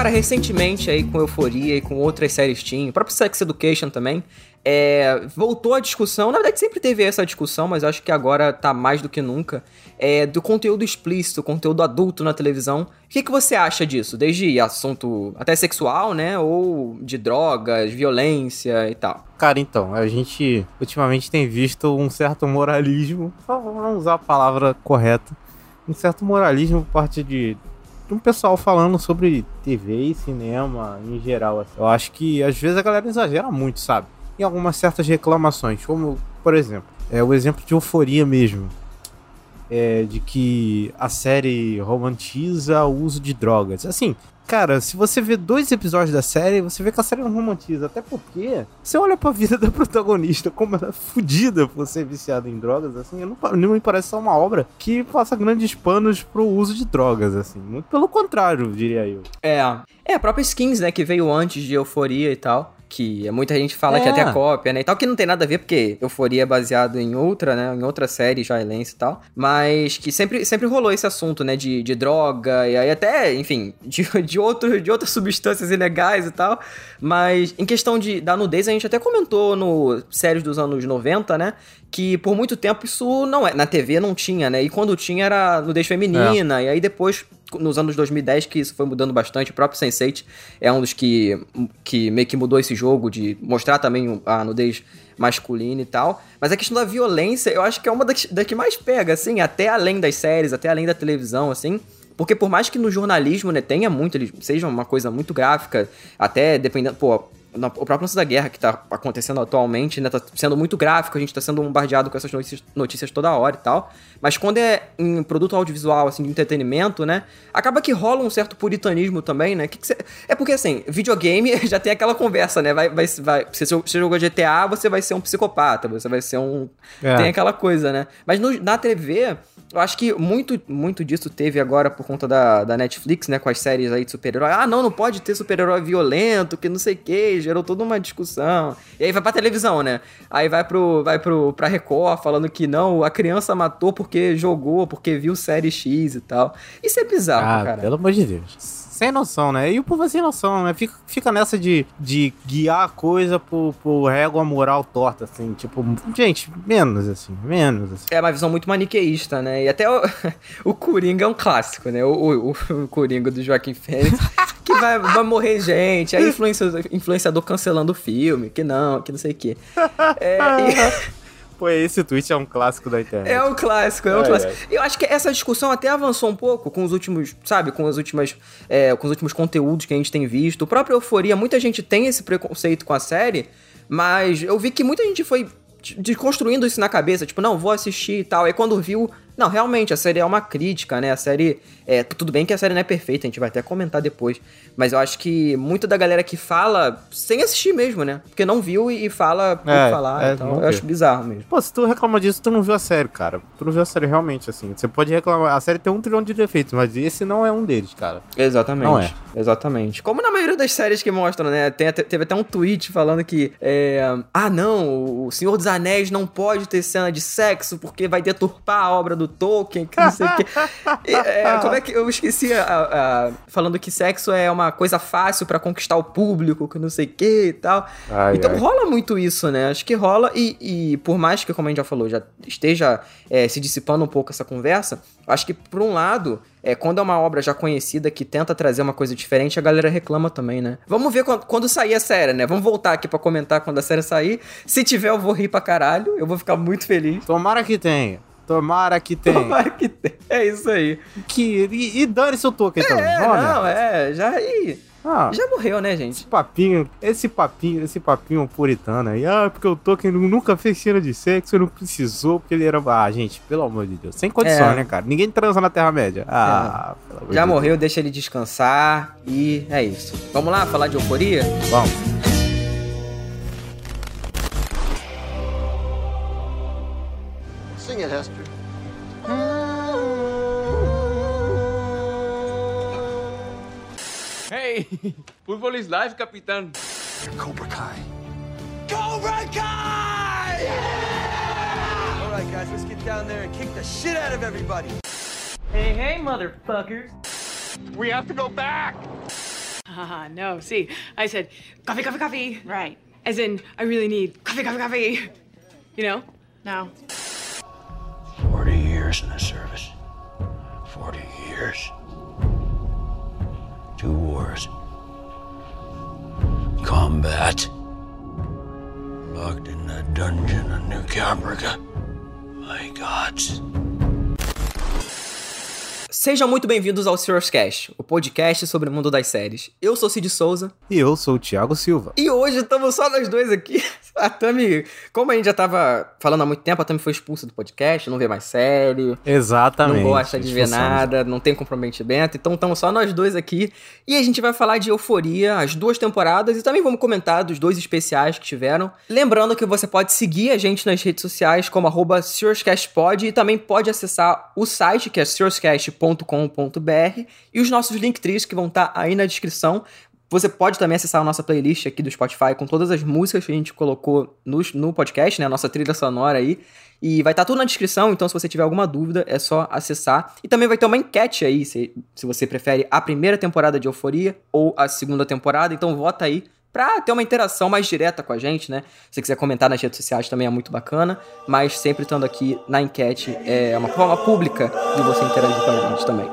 Cara, recentemente aí com Euforia e com outras séries Teen, o próprio Sex Education também, é, voltou a discussão, na verdade sempre teve essa discussão, mas acho que agora tá mais do que nunca, é, do conteúdo explícito, conteúdo adulto na televisão. O que, que você acha disso? Desde assunto até sexual, né? Ou de drogas, violência e tal. Cara, então, a gente ultimamente tem visto um certo moralismo, vamos usar a palavra correta, um certo moralismo por parte de um pessoal falando sobre TV e cinema em geral. Assim. Eu acho que às vezes a galera exagera muito, sabe? Em algumas certas reclamações, como, por exemplo, é o exemplo de euforia mesmo. É, de que a série romantiza o uso de drogas. Assim, cara, se você vê dois episódios da série, você vê que a série não romantiza. Até porque você olha pra vida da protagonista, como ela é fodida por ser viciada em drogas, assim, não, não me parece ser uma obra que passa grandes panos pro uso de drogas, assim. Muito pelo contrário, diria eu. É. É, a própria Skins, né, que veio antes de Euforia e tal que muita gente fala é. que é até cópia, né? E tal, que não tem nada a ver, porque Euforia é baseado em outra, né? Em outra série israelense e tal. Mas que sempre, sempre rolou esse assunto, né? De, de droga, e aí até, enfim, de, de, outro, de outras substâncias ilegais e tal. Mas em questão de, da nudez, a gente até comentou no séries dos anos 90, né? Que por muito tempo isso não é. Na TV não tinha, né? E quando tinha era nudez feminina, é. e aí depois nos anos 2010 que isso foi mudando bastante. O próprio Sense8 é um dos que, que meio que mudou esse jogo de mostrar também a nudez masculina e tal. Mas a questão da violência, eu acho que é uma das, das que mais pega, assim, até além das séries, até além da televisão, assim. Porque por mais que no jornalismo, né, tenha muito, ele seja uma coisa muito gráfica, até dependendo, pô, na, o próprio lance da guerra que tá acontecendo atualmente, né? Tá sendo muito gráfico, a gente tá sendo bombardeado com essas notícias, notícias toda hora e tal. Mas quando é em produto audiovisual, assim, de entretenimento, né? Acaba que rola um certo puritanismo também, né? Que que cê... É porque, assim, videogame já tem aquela conversa, né? Vai, vai, vai... Se você jogou GTA, você vai ser um psicopata, você vai ser um. É. Tem aquela coisa, né? Mas no, na TV, eu acho que muito, muito disso teve agora por conta da, da Netflix, né? Com as séries aí de super-herói. Ah, não, não pode ter super-herói violento, que não sei o gerou toda uma discussão. E aí vai pra televisão, né? Aí vai pro, vai pro, pra Record falando que não, a criança matou porque jogou, porque viu série X e tal. Isso é bizarro, ah, cara. Pelo amor de Deus sem noção, né? E o povo é sem noção, né? Fica, fica nessa de, de guiar a coisa por, por régua moral torta, assim. Tipo, gente, menos, assim, menos. Assim. É uma visão muito maniqueísta, né? E até o, o Coringa é um clássico, né? O, o, o Coringa do Joaquim Fênix. que vai, vai morrer gente. Aí influenciador cancelando o filme, que não, que não sei o quê. É, e... Pô, esse tweet é um clássico da internet. É um clássico, é um é, clássico. É. Eu acho que essa discussão até avançou um pouco com os últimos, sabe, com as últimas, é, com os últimos conteúdos que a gente tem visto. O próprio Euforia, muita gente tem esse preconceito com a série, mas eu vi que muita gente foi desconstruindo isso na cabeça, tipo, não, vou assistir e tal. Aí quando viu, não, realmente, a série é uma crítica, né? A série. É, tudo bem que a série não é perfeita, a gente vai até comentar depois. Mas eu acho que muita da galera que fala sem assistir mesmo, né? Porque não viu e fala por é, falar. É, então, eu acho bizarro mesmo. Pô, se tu reclama disso, tu não viu a série, cara. Tu não viu a série realmente, assim. Você pode reclamar. A série tem um trilhão de defeitos, mas esse não é um deles, cara. Exatamente. Não é. Exatamente. Como na maioria das séries que mostram, né? Tem, teve até um tweet falando que. É, ah, não, o Senhor dos Anéis não pode ter cena de sexo porque vai deturpar a obra do Tolkien, que não sei o quê. É, como é que. Eu esqueci a, a, falando que sexo é uma coisa fácil para conquistar o público, que não sei o que e tal. Ai, então ai. rola muito isso, né? Acho que rola, e, e, por mais que, como a gente já falou, já esteja é, se dissipando um pouco essa conversa, acho que por um lado. É, quando é uma obra já conhecida que tenta trazer uma coisa diferente, a galera reclama também, né? Vamos ver quando, quando sair a série, né? Vamos voltar aqui para comentar quando a série sair. Se tiver, eu vou rir pra caralho. Eu vou ficar muito feliz. Tomara que tenha. Tomara que tenha. Tomara que tenha. É isso aí. Que, e, e dane-se o Tolkien é, também. Não, é, já. E, ah, já morreu, né, gente? Esse papinho, esse papinho, esse papinho puritano aí. Ah, porque o Tolkien nunca fez cena de sexo, não precisou, porque ele era. Ah, gente, pelo amor de Deus. Sem condições, é. né, cara? Ninguém transa na Terra-média. Ah, é. pelo amor Já de morreu, Deus. deixa ele descansar e é isso. Vamos lá falar de euforia? Vamos. Hey, football is life, Capitán. Cobra Kai. Cobra Kai! Yeah! All right, guys, let's get down there and kick the shit out of everybody. Hey, hey, motherfuckers. We have to go back. Ah, no. See, I said, coffee, coffee, coffee. Right. As in, I really need coffee, coffee, coffee. You know? No. 40 years in the service. 40 years. Two wars. Combat. Locked in that dungeon in New Caprica. My gods. Sejam muito bem-vindos ao Serious Cast, o podcast sobre o mundo das séries. Eu sou Cid Souza. E eu sou o Thiago Silva. E hoje estamos só nós dois aqui. A Tami, como a gente já tava falando há muito tempo, a Tami foi expulsa do podcast, não vê mais série. Exatamente. Não gosta de ver nada, não tem comprometimento. Então estamos só nós dois aqui. E a gente vai falar de Euforia, as duas temporadas, e também vamos comentar dos dois especiais que tiveram. Lembrando que você pode seguir a gente nas redes sociais como arroba e também pode acessar o site que é SiriusCast.com com.br e os nossos linktree que vão estar tá aí na descrição. Você pode também acessar a nossa playlist aqui do Spotify com todas as músicas que a gente colocou no, no podcast, né? A nossa trilha sonora aí. E vai estar tá tudo na descrição, então se você tiver alguma dúvida, é só acessar. E também vai ter uma enquete aí, se, se você prefere a primeira temporada de Euforia ou a segunda temporada. Então vota aí pra ter uma interação mais direta com a gente, né? Se quiser comentar nas redes sociais também é muito bacana, mas sempre estando aqui na enquete é uma forma pública de você interagir com a gente também.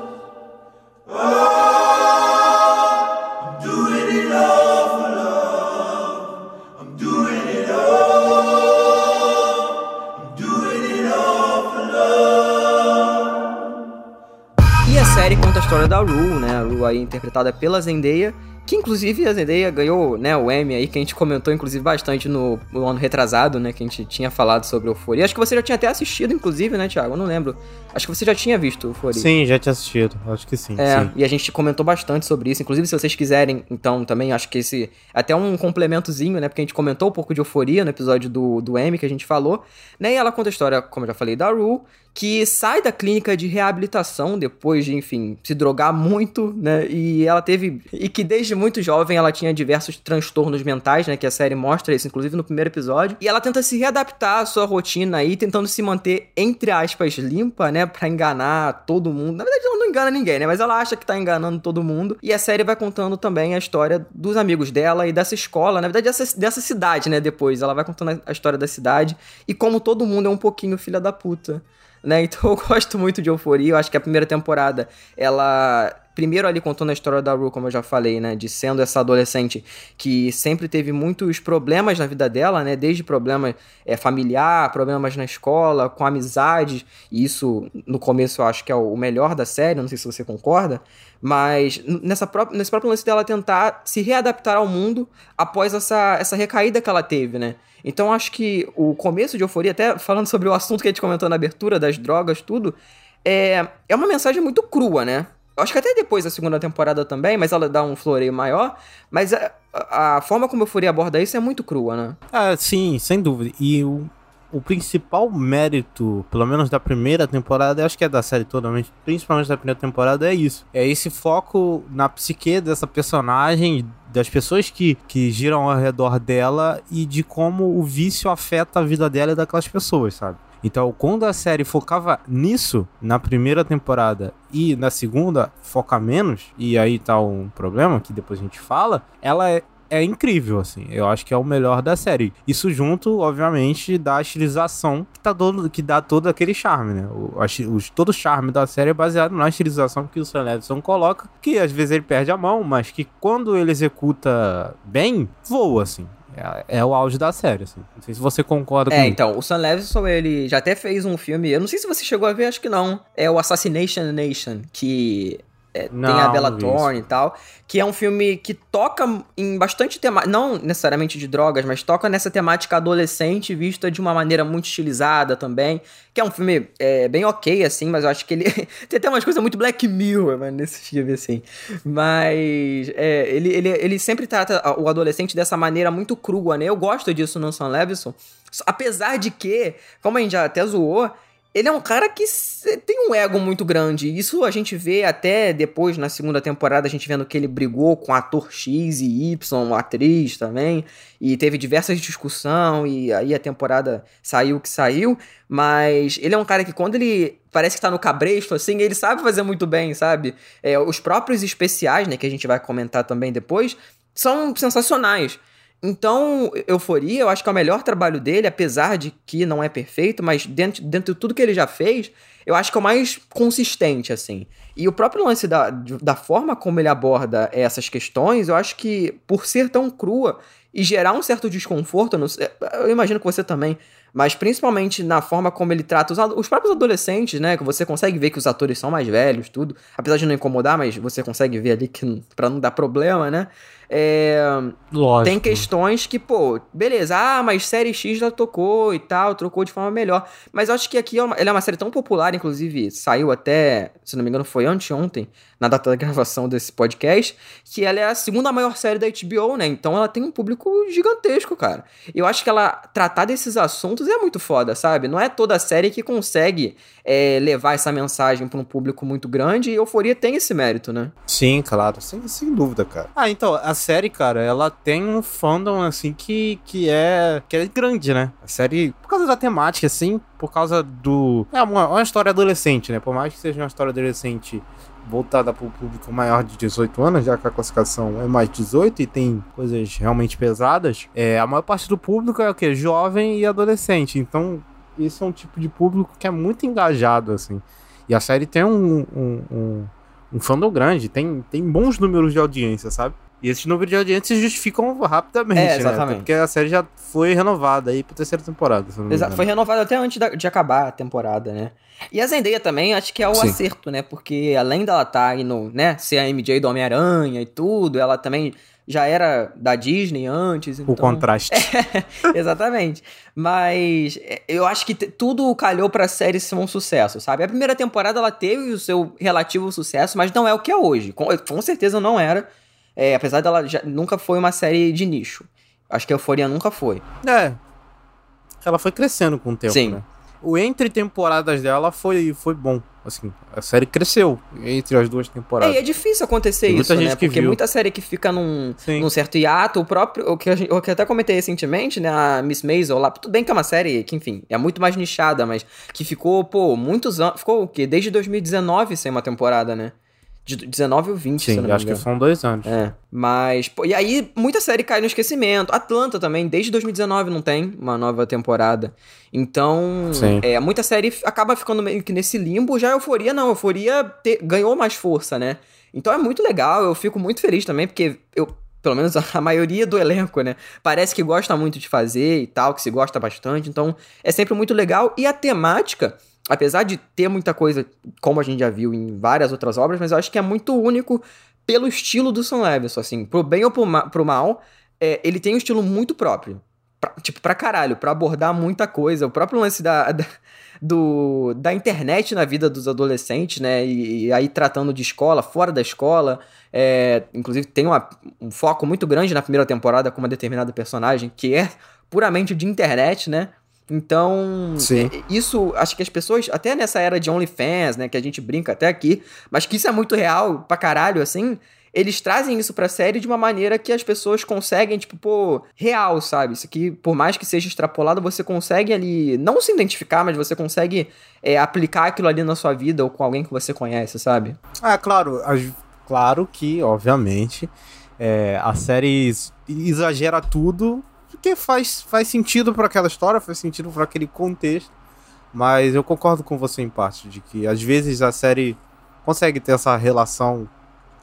E a série conta a história da Rue, né? A Rue aí interpretada pela Zendaya, que inclusive a Zendaya ganhou, né, o Emmy aí, que a gente comentou inclusive bastante no, no, ano retrasado, né, que a gente tinha falado sobre Euphoria. Acho que você já tinha até assistido, inclusive, né, Thiago? Eu não lembro. Acho que você já tinha visto Euphoria. Sim, já tinha assistido. Acho que sim. É, sim. e a gente comentou bastante sobre isso. Inclusive, se vocês quiserem, então, também, acho que esse... Até um complementozinho, né, porque a gente comentou um pouco de Euforia no episódio do, do Emmy que a gente falou, né, e ela conta a história, como eu já falei, da Rue, que sai da clínica de reabilitação depois de, enfim, se drogar muito, né? E ela teve. E que desde muito jovem ela tinha diversos transtornos mentais, né? Que a série mostra isso, inclusive no primeiro episódio. E ela tenta se readaptar à sua rotina aí, tentando se manter, entre aspas, limpa, né? Pra enganar todo mundo. Na verdade, ela não engana ninguém, né? Mas ela acha que tá enganando todo mundo. E a série vai contando também a história dos amigos dela e dessa escola, na verdade, dessa, dessa cidade, né? Depois. Ela vai contando a história da cidade e como todo mundo é um pouquinho filha da puta né? Então eu gosto muito de Euforia. Eu acho que a primeira temporada, ela primeiro ali contando a história da Rue, como eu já falei, né, de sendo essa adolescente que sempre teve muitos problemas na vida dela, né, desde problemas é, familiar, problemas na escola, com amizade, e isso no começo eu acho que é o melhor da série, não sei se você concorda, mas nessa própria, nesse próprio lance dela tentar se readaptar ao mundo após essa, essa recaída que ela teve, né, então acho que o começo de Euforia, até falando sobre o assunto que a gente comentou na abertura, das drogas, tudo, é, é uma mensagem muito crua, né? Acho que até depois da segunda temporada também, mas ela dá um floreio maior. Mas a, a, forma como eu Euforia aborda isso é muito crua, né? Ah, sim, sem dúvida. E o, o principal mérito, pelo menos da primeira temporada, acho que é da série toda, mas principalmente da primeira temporada, é isso. É esse foco na psique dessa personagem, das pessoas que, que giram ao redor dela e de como o vício afeta a vida dela e daquelas pessoas, sabe? Então, quando a série focava nisso na primeira temporada e na segunda foca menos, e aí tá um problema que depois a gente fala, ela é, é incrível, assim. Eu acho que é o melhor da série. Isso junto, obviamente, da estilização que, tá todo, que dá todo aquele charme, né? O, o, todo o charme da série é baseado na estilização que o Sam Levinson coloca, que às vezes ele perde a mão, mas que quando ele executa bem, voa, assim. É, é, o auge da série, assim. Não sei se você concorda com É, então, o Sam Levinson, ele já até fez um filme, eu não sei se você chegou a ver, acho que não. É o Assassination Nation, que é, não, tem a Bella Thorne e tal, que é um filme que toca em bastante temática, não necessariamente de drogas, mas toca nessa temática adolescente vista de uma maneira muito estilizada também, que é um filme é, bem ok, assim, mas eu acho que ele tem até umas coisas muito Black Mirror, mano, nesse filme, assim, mas é, ele, ele, ele sempre trata o adolescente dessa maneira muito crua, né, eu gosto disso no Sam Levinson, apesar de que, como a gente já até zoou, ele é um cara que tem um ego muito grande. Isso a gente vê até depois, na segunda temporada, a gente vendo que ele brigou com ator X e Y, atriz também, e teve diversas discussões, e aí a temporada saiu que saiu, mas ele é um cara que quando ele parece que tá no cabresto, assim, ele sabe fazer muito bem, sabe? É, os próprios especiais, né, que a gente vai comentar também depois, são sensacionais. Então, Euforia, eu acho que é o melhor trabalho dele, apesar de que não é perfeito, mas dentro, dentro de tudo que ele já fez, eu acho que é o mais consistente, assim. E o próprio lance da, da forma como ele aborda essas questões, eu acho que, por ser tão crua e gerar um certo desconforto, eu imagino que você também mas principalmente na forma como ele trata os, os próprios adolescentes, né? Que você consegue ver que os atores são mais velhos, tudo. Apesar de não incomodar, mas você consegue ver ali que para não dar problema, né? É, tem questões que, pô, beleza, ah, mas série X já tocou e tal, trocou de forma melhor. Mas eu acho que aqui é uma, ela é uma série tão popular, inclusive saiu até, se não me engano, foi anteontem, na data da gravação desse podcast, que ela é a segunda maior série da HBO, né? Então ela tem um público gigantesco, cara. Eu acho que ela tratar desses assuntos é muito foda, sabe? Não é toda série que consegue é, levar essa mensagem para um público muito grande e Euforia tem esse mérito, né? Sim, claro, sem, sem dúvida, cara. Ah, então, a série, cara, ela tem um fandom, assim, que, que, é, que é grande, né? A série, por causa da temática, assim, por causa do... É uma, uma história adolescente, né? Por mais que seja uma história adolescente voltada para o público maior de 18 anos, já que a classificação é mais 18 e tem coisas realmente pesadas, é, a maior parte do público é o que? Jovem e adolescente. Então, esse é um tipo de público que é muito engajado, assim. E a série tem um, um, um, um fandom grande, tem, tem bons números de audiência, sabe? E esses números de audiência se justificam rapidamente, é, exatamente. né? Porque a série já foi renovada aí pra terceira temporada. Exato, foi renovada até antes de acabar a temporada, né? E a Zendaya também, acho que é o Sim. acerto, né? Porque além dela estar tá indo, né, ser a MJ do Homem-Aranha e tudo, ela também já era da Disney antes. Então... O contraste. É, exatamente. Mas é, eu acho que tudo calhou pra série ser um sucesso, sabe? A primeira temporada ela teve o seu relativo sucesso, mas não é o que é hoje. Com, com certeza não era. É, apesar dela já, nunca foi uma série de nicho. Acho que a Euforia nunca foi. É. Ela foi crescendo com o tempo, Sim. né? O entre temporadas dela foi, foi bom. Assim, a série cresceu entre as duas temporadas. É, e é difícil acontecer isso, né? Porque viu. muita série que fica num, num certo hiato, o próprio. O que, gente, o que eu até comentei recentemente, né? A Miss Maisel lá. Tudo bem que é uma série que, enfim, é muito mais nichada, mas que ficou, pô, muitos anos. Ficou o quê? Desde 2019 sem uma temporada, né? De 19 ou 20, Sim, se não me acho que são dois anos. É. Mas, pô, e aí muita série cai no esquecimento. Atlanta também, desde 2019 não tem uma nova temporada. Então, Sim. é, muita série acaba ficando meio que nesse limbo. Já a Euforia não, a Euforia te, ganhou mais força, né? Então é muito legal, eu fico muito feliz também, porque eu, pelo menos a maioria do elenco, né? Parece que gosta muito de fazer e tal, que se gosta bastante. Então é sempre muito legal. E a temática apesar de ter muita coisa, como a gente já viu em várias outras obras, mas eu acho que é muito único pelo estilo do Sam Levinson, assim, pro bem ou pro, ma pro mal, é, ele tem um estilo muito próprio. Pra, tipo, pra caralho, pra abordar muita coisa. O próprio lance da, da, do, da internet na vida dos adolescentes, né? E, e aí tratando de escola, fora da escola. É, inclusive, tem uma, um foco muito grande na primeira temporada com uma determinada personagem que é puramente de internet, né? Então, Sim. É, isso, acho que as pessoas, até nessa era de OnlyFans, né, que a gente brinca até aqui, mas que isso é muito real pra caralho, assim, eles trazem isso pra série de uma maneira que as pessoas conseguem, tipo, pô, real, sabe? Isso aqui, por mais que seja extrapolado, você consegue ali, não se identificar, mas você consegue é, aplicar aquilo ali na sua vida ou com alguém que você conhece, sabe? Ah, claro, claro que, obviamente, é, a série exagera tudo porque faz, faz sentido para aquela história, faz sentido para aquele contexto. Mas eu concordo com você em parte de que às vezes a série consegue ter essa relação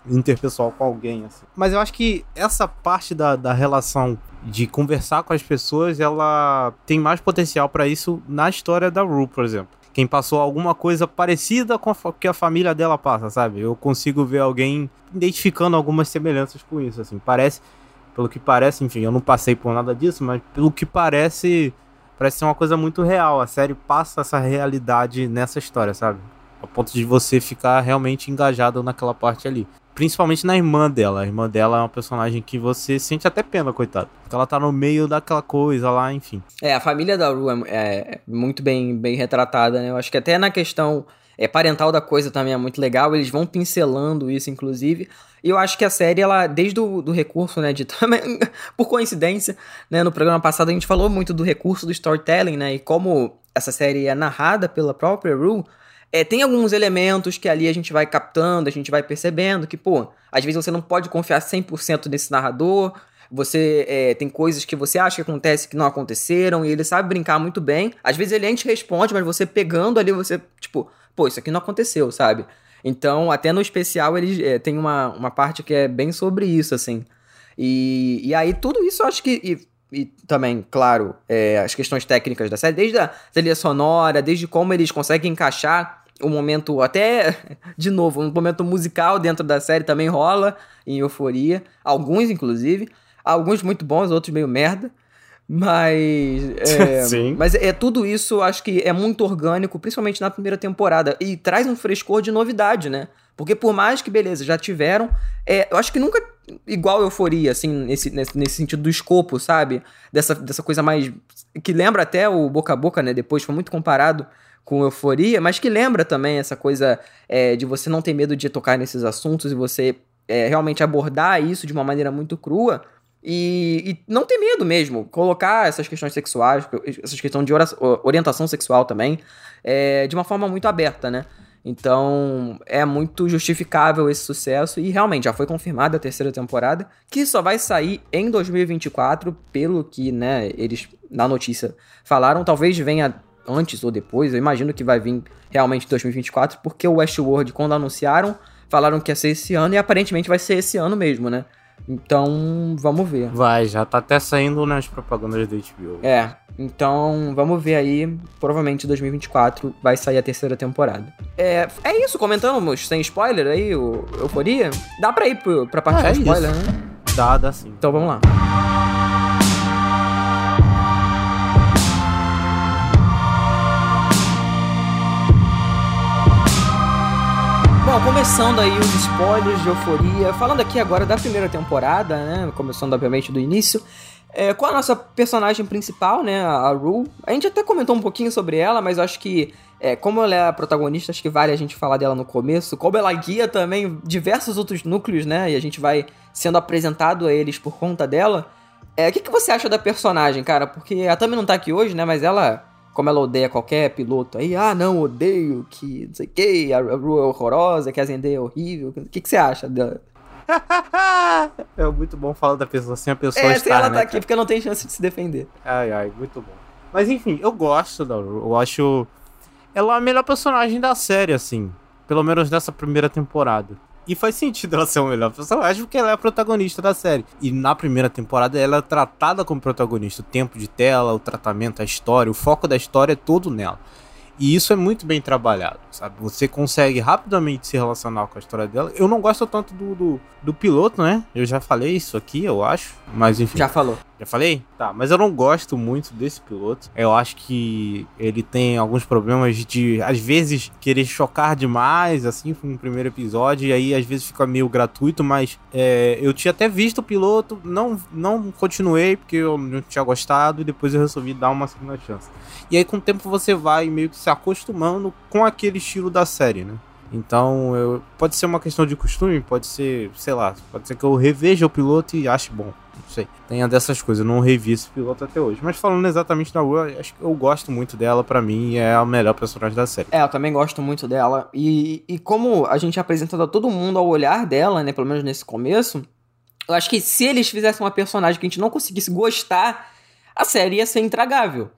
interpessoal com alguém. Assim. Mas eu acho que essa parte da, da relação de conversar com as pessoas, ela tem mais potencial para isso na história da Rue, por exemplo. Quem passou alguma coisa parecida com o que a família dela passa, sabe? Eu consigo ver alguém identificando algumas semelhanças com isso, assim. Parece pelo que parece, enfim, eu não passei por nada disso, mas pelo que parece, parece ser uma coisa muito real. A série passa essa realidade nessa história, sabe? A ponto de você ficar realmente engajado naquela parte ali. Principalmente na irmã dela. A irmã dela é uma personagem que você sente até pena, coitado. Porque ela tá no meio daquela coisa lá, enfim. É, a família da Ru é, é muito bem, bem retratada, né? Eu acho que até na questão é, parental da coisa também é muito legal. Eles vão pincelando isso, inclusive. E eu acho que a série, ela, desde o do recurso, né, de também, por coincidência, né, no programa passado a gente falou muito do recurso do storytelling, né, e como essa série é narrada pela própria Rue, é, tem alguns elementos que ali a gente vai captando, a gente vai percebendo que, pô, às vezes você não pode confiar 100% nesse narrador, você é, tem coisas que você acha que acontece que não aconteceram, e ele sabe brincar muito bem. Às vezes ele te responde, mas você pegando ali, você, tipo, pô, isso aqui não aconteceu, sabe? Então, até no especial, ele é, tem uma, uma parte que é bem sobre isso, assim. E, e aí, tudo isso eu acho que. E, e também, claro, é, as questões técnicas da série, desde a trilha sonora, desde como eles conseguem encaixar o momento, até, de novo, um momento musical dentro da série também rola em Euforia. Alguns, inclusive. Alguns muito bons, outros meio merda. Mas. É, Sim. Mas é tudo isso, acho que é muito orgânico, principalmente na primeira temporada. E traz um frescor de novidade, né? Porque por mais que, beleza, já tiveram. É, eu acho que nunca igual euforia, assim, nesse, nesse, nesse sentido do escopo, sabe? Dessa, dessa coisa mais. Que lembra até o boca a boca, né? Depois foi muito comparado com euforia, mas que lembra também essa coisa é, de você não ter medo de tocar nesses assuntos e você é, realmente abordar isso de uma maneira muito crua. E, e, não ter medo mesmo, colocar essas questões sexuais, essas questões de orientação sexual também, é, de uma forma muito aberta, né? Então é muito justificável esse sucesso e realmente já foi confirmada a terceira temporada, que só vai sair em 2024, pelo que né, eles na notícia falaram. Talvez venha antes ou depois, eu imagino que vai vir realmente em 2024, porque o Westworld, quando anunciaram, falaram que ia ser esse ano e aparentemente vai ser esse ano mesmo, né? Então, vamos ver. Vai, já tá até saindo nas propagandas da HBO. É, então vamos ver aí. Provavelmente em 2024 vai sair a terceira temporada. É, é isso, comentamos sem spoiler aí, o Euforia? Dá pra ir pra parte ah, é spoiler, isso. né? Dá, dá sim. Então vamos lá. Bom, começando aí os spoilers de Euforia, falando aqui agora da primeira temporada, né? Começando obviamente do início. É, com a nossa personagem principal, né, a Rue. A gente até comentou um pouquinho sobre ela, mas eu acho que, é, como ela é a protagonista, acho que vale a gente falar dela no começo. Como ela guia também diversos outros núcleos, né, e a gente vai sendo apresentado a eles por conta dela. É, o que, que você acha da personagem, cara? Porque ela também não tá aqui hoje, né, mas ela como ela odeia qualquer piloto aí, ah, não, odeio, que não sei o que, a Ru é horrorosa, que a Zendaya é horrível. O que, que você acha dela? é muito bom falar da pessoa sem a pessoa é, estar, sem ela né, tá aqui, porque não tem chance de se defender. Ai, ai, muito bom. Mas enfim, eu gosto da Ru, eu acho ela a melhor personagem da série, assim. Pelo menos nessa primeira temporada. E faz sentido ela ser o melhor personagem porque ela é a protagonista da série. E na primeira temporada ela é tratada como protagonista. O tempo de tela, o tratamento, a história, o foco da história é todo nela. E isso é muito bem trabalhado, sabe? Você consegue rapidamente se relacionar com a história dela. Eu não gosto tanto do, do, do piloto, né? Eu já falei isso aqui, eu acho. Mas enfim. Já falou. Já falei? Tá, mas eu não gosto muito desse piloto. Eu acho que ele tem alguns problemas de, às vezes, querer chocar demais, assim, no primeiro episódio, e aí às vezes fica meio gratuito, mas é, eu tinha até visto o piloto, não, não continuei porque eu não tinha gostado, e depois eu resolvi dar uma segunda chance. E aí com o tempo você vai meio que se acostumando com aquele estilo da série, né? Então, eu, pode ser uma questão de costume, pode ser, sei lá, pode ser que eu reveja o piloto e ache bom. Não sei. Tenha dessas coisas, eu não revi esse piloto até hoje. Mas falando exatamente da Rua, acho que eu gosto muito dela, para mim é a melhor personagem da série. É, eu também gosto muito dela. E, e como a gente apresenta a todo mundo ao olhar dela, né, pelo menos nesse começo, eu acho que se eles fizessem uma personagem que a gente não conseguisse gostar, a série ia ser intragável.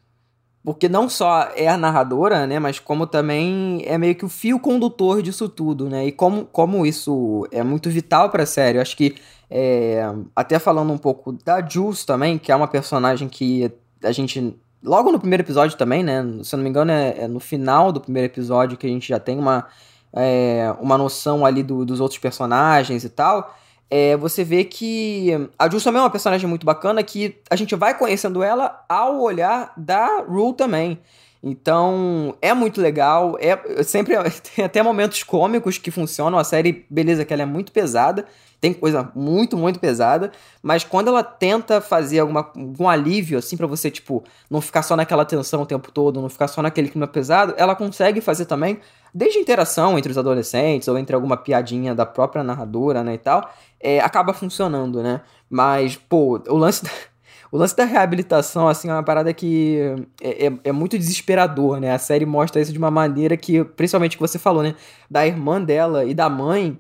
Porque não só é a narradora, né? Mas como também é meio que o fio condutor disso tudo, né? E como, como isso é muito vital pra série. Eu acho que, é, até falando um pouco da Jules também, que é uma personagem que a gente... Logo no primeiro episódio também, né? Se eu não me engano, é, é no final do primeiro episódio que a gente já tem uma, é, uma noção ali do, dos outros personagens e tal é, você vê que a Jules também é uma personagem muito bacana que a gente vai conhecendo ela ao olhar da Rue também. Então, é muito legal. É sempre tem até momentos cômicos que funcionam. A série, beleza, que ela é muito pesada. Tem coisa muito, muito pesada. Mas quando ela tenta fazer alguma, algum alívio, assim, para você, tipo, não ficar só naquela tensão o tempo todo, não ficar só naquele clima pesado, ela consegue fazer também, desde interação entre os adolescentes, ou entre alguma piadinha da própria narradora, né, e tal, é, acaba funcionando, né? Mas, pô, o lance da o lance da reabilitação, assim, é uma parada que é, é, é, muito desesperador, né? A série mostra isso de uma maneira que, principalmente que você falou, né? Da irmã dela e da mãe,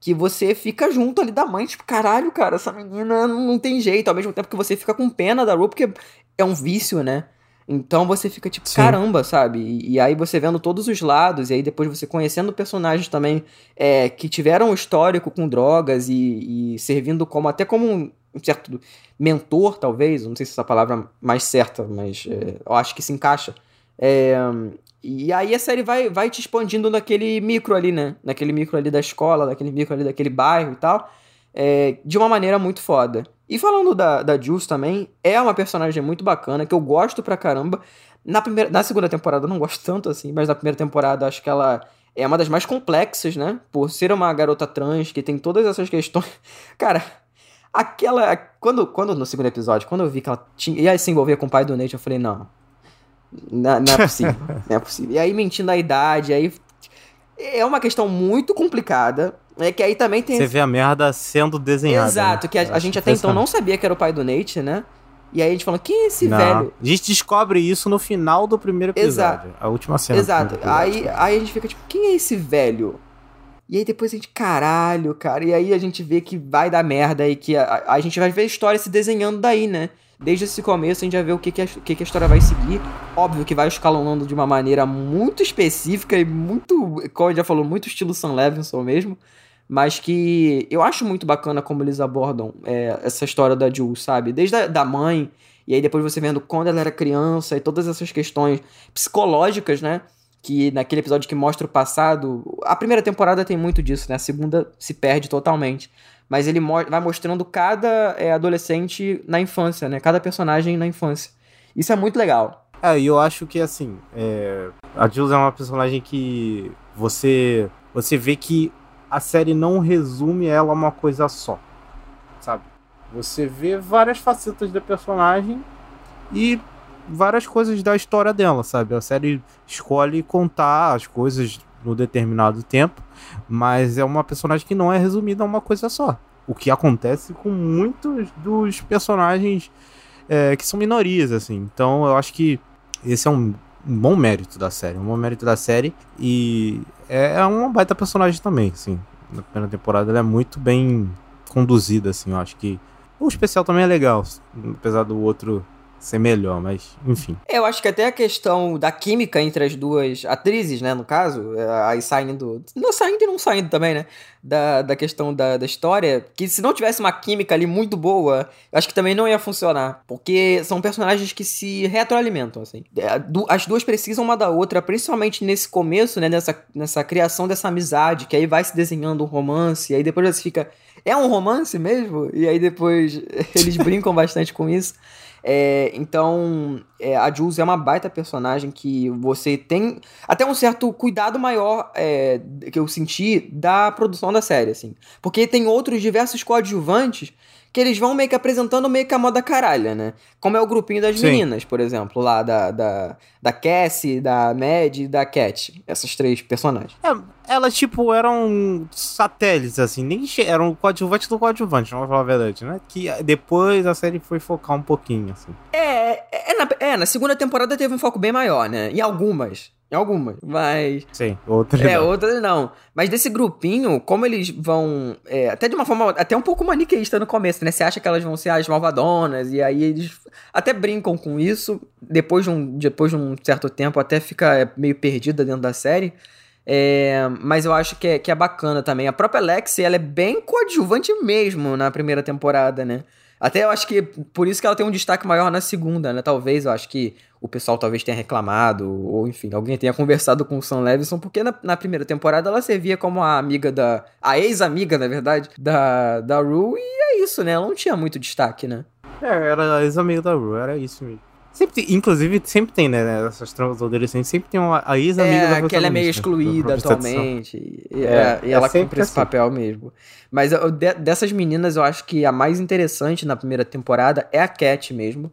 que você fica junto ali da mãe, tipo, caralho, cara, essa menina não tem jeito. Ao mesmo tempo que você fica com pena da Ru, porque é um vício, né? Então você fica tipo, Sim. caramba, sabe? E, e, aí você vendo todos os lados, e aí depois você conhecendo personagens também é, que tiveram um histórico com drogas e, e servindo como até como um, certo mentor, talvez, não sei se essa palavra é mais certa, mas é, eu acho que se encaixa. É, e aí a série vai, vai te expandindo naquele micro ali, né? Naquele micro ali da escola, naquele micro ali daquele bairro e tal, é, de uma maneira muito foda. E falando da, da Jules também, é uma personagem muito bacana, que eu gosto pra caramba. Na, primeira, na segunda temporada eu não gosto tanto assim, mas na primeira temporada acho que ela é uma das mais complexas, né? Por ser uma garota trans, que tem todas essas questões. Cara, Aquela. Quando, quando no segundo episódio, quando eu vi que ela tinha, ia se envolver com o pai do Nate, eu falei, não. Não, não é possível. não é possível. E aí, mentindo a idade, aí. É uma questão muito complicada. É que aí também tem. Você vê a merda sendo desenhada. Exato, né? que a, a gente até então não sabia que era o pai do Nate, né? E aí a gente falou, quem é esse não. velho? A gente descobre isso no final do primeiro episódio. Exato. A última cena. Exato. Aí, aí a gente fica tipo, quem é esse velho? E aí depois a gente, caralho, cara. E aí a gente vê que vai dar merda e que a, a gente vai ver a história se desenhando daí, né? Desde esse começo a gente vai ver o que, que, a, que, que a história vai seguir. Óbvio que vai escalonando de uma maneira muito específica e muito, como já falou, muito estilo Sam Levinson mesmo. Mas que eu acho muito bacana como eles abordam é, essa história da Jules, sabe? Desde a da mãe, e aí depois você vendo quando ela era criança e todas essas questões psicológicas, né? que naquele episódio que mostra o passado, a primeira temporada tem muito disso, né? A segunda se perde totalmente. Mas ele mo vai mostrando cada é, adolescente na infância, né? Cada personagem na infância. Isso é muito legal. É, e eu acho que assim, é... a Jules é uma personagem que você você vê que a série não resume ela a uma coisa só, sabe? Você vê várias facetas da personagem e várias coisas da história dela, sabe? A série escolhe contar as coisas no determinado tempo, mas é uma personagem que não é resumida a uma coisa só. O que acontece com muitos dos personagens é, que são minorias, assim. Então eu acho que esse é um, um bom mérito da série, um bom mérito da série e é, é uma baita personagem também, assim. Na primeira temporada ela é muito bem conduzida, assim. Eu acho que o especial também é legal, apesar do outro ser melhor, mas enfim. Eu acho que até a questão da química entre as duas atrizes, né, no caso, é, aí saindo. Não saindo e não saindo também, né? Da, da questão da, da história, que se não tivesse uma química ali muito boa, acho que também não ia funcionar. Porque são personagens que se retroalimentam, assim. É, as duas precisam uma da outra, principalmente nesse começo, né? Nessa, nessa criação dessa amizade, que aí vai se desenhando um romance, e aí depois você fica. É um romance mesmo? E aí depois eles brincam bastante com isso. É, então, é, a Jules é uma baita personagem que você tem até um certo cuidado maior é, que eu senti da produção da série, assim. Porque tem outros diversos coadjuvantes que eles vão meio que apresentando meio que a moda caralha, né? Como é o grupinho das Sim. meninas, por exemplo, lá da, da, da Cassie, da Mad e da Cat. Essas três personagens. É, elas, tipo, eram satélites, assim, nem eram coadjuvantes do coadjuvante, vamos falar a verdade, né? Que depois a série foi focar um pouquinho, assim. É, é, é na, é, na segunda temporada teve um foco bem maior, né? Em algumas. Em algumas, mas. Sim, outras é, não. outras não. Mas desse grupinho, como eles vão. É, até de uma forma. Até um pouco maniqueísta no começo, né? Você acha que elas vão ser as malvadonas, e aí eles até brincam com isso. Depois de um, depois de um certo tempo, até fica é, meio perdida dentro da série. É, mas eu acho que é, que é bacana também. A própria Lexi, ela é bem coadjuvante mesmo na primeira temporada, né? Até eu acho que por isso que ela tem um destaque maior na segunda, né? Talvez, eu acho que o pessoal talvez tenha reclamado, ou enfim, alguém tenha conversado com o Sam Levinson, porque na, na primeira temporada ela servia como a amiga da. a ex-amiga, na verdade, da, da Rue, e é isso, né? Ela não tinha muito destaque, né? É, era ex-amiga da Rue, era isso mesmo. Sempre, inclusive, sempre tem, né? Essas tramas adolescentes, sempre tem uma, a ex-amiga é, da que ela é meio excluída atualmente. E, é, é, e ela cumpre esse assim. papel mesmo. Mas eu, de, dessas meninas, eu acho que a mais interessante na primeira temporada é a Cat mesmo.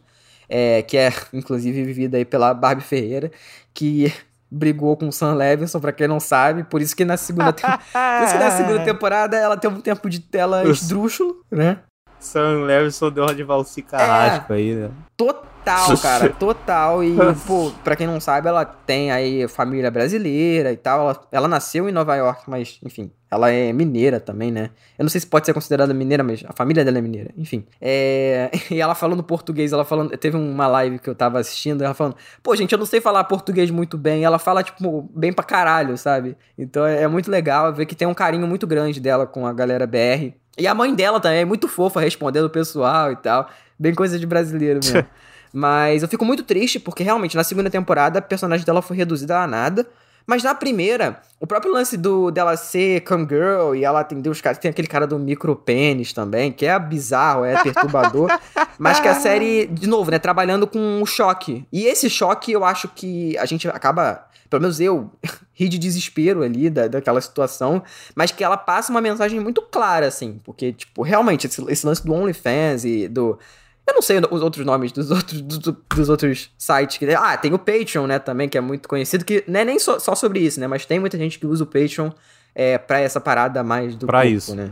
É, que é, inclusive, vivida aí pela Barbie Ferreira, que brigou com o Sam Levinson, pra quem não sabe, por isso que na segunda, te... por isso que na segunda temporada ela tem um tempo de tela esdrúxulo, né? Sam Levinson deu uma de valsi carrasco é, aí, né? Total, cara, total. E, pô, pra quem não sabe, ela tem aí família brasileira e tal. Ela, ela nasceu em Nova York, mas, enfim, ela é mineira também, né? Eu não sei se pode ser considerada mineira, mas a família dela é mineira. Enfim. É... E ela falando português, ela falando. Teve uma live que eu tava assistindo, ela falando, pô, gente, eu não sei falar português muito bem. ela fala, tipo, bem pra caralho, sabe? Então é, é muito legal ver que tem um carinho muito grande dela com a galera BR. E a mãe dela também é muito fofa respondendo o pessoal e tal. Bem coisa de brasileiro mesmo. Mas eu fico muito triste porque realmente na segunda temporada a personagem dela foi reduzida a nada. Mas na primeira, o próprio lance do dela ser girl e ela atender os caras. Tem aquele cara do micro pênis também, que é bizarro, é perturbador. mas que a série, de novo, né, trabalhando com o choque. E esse choque eu acho que a gente acaba. Pelo menos eu ri de desespero ali da, daquela situação, mas que ela passa uma mensagem muito clara, assim, porque, tipo, realmente, esse, esse lance do OnlyFans e do eu não sei os outros nomes dos outros, dos, dos outros sites. Que, ah, tem o Patreon, né, também, que é muito conhecido, que não é nem só, só sobre isso, né? Mas tem muita gente que usa o Patreon é, pra essa parada mais do pra corpo, isso. né?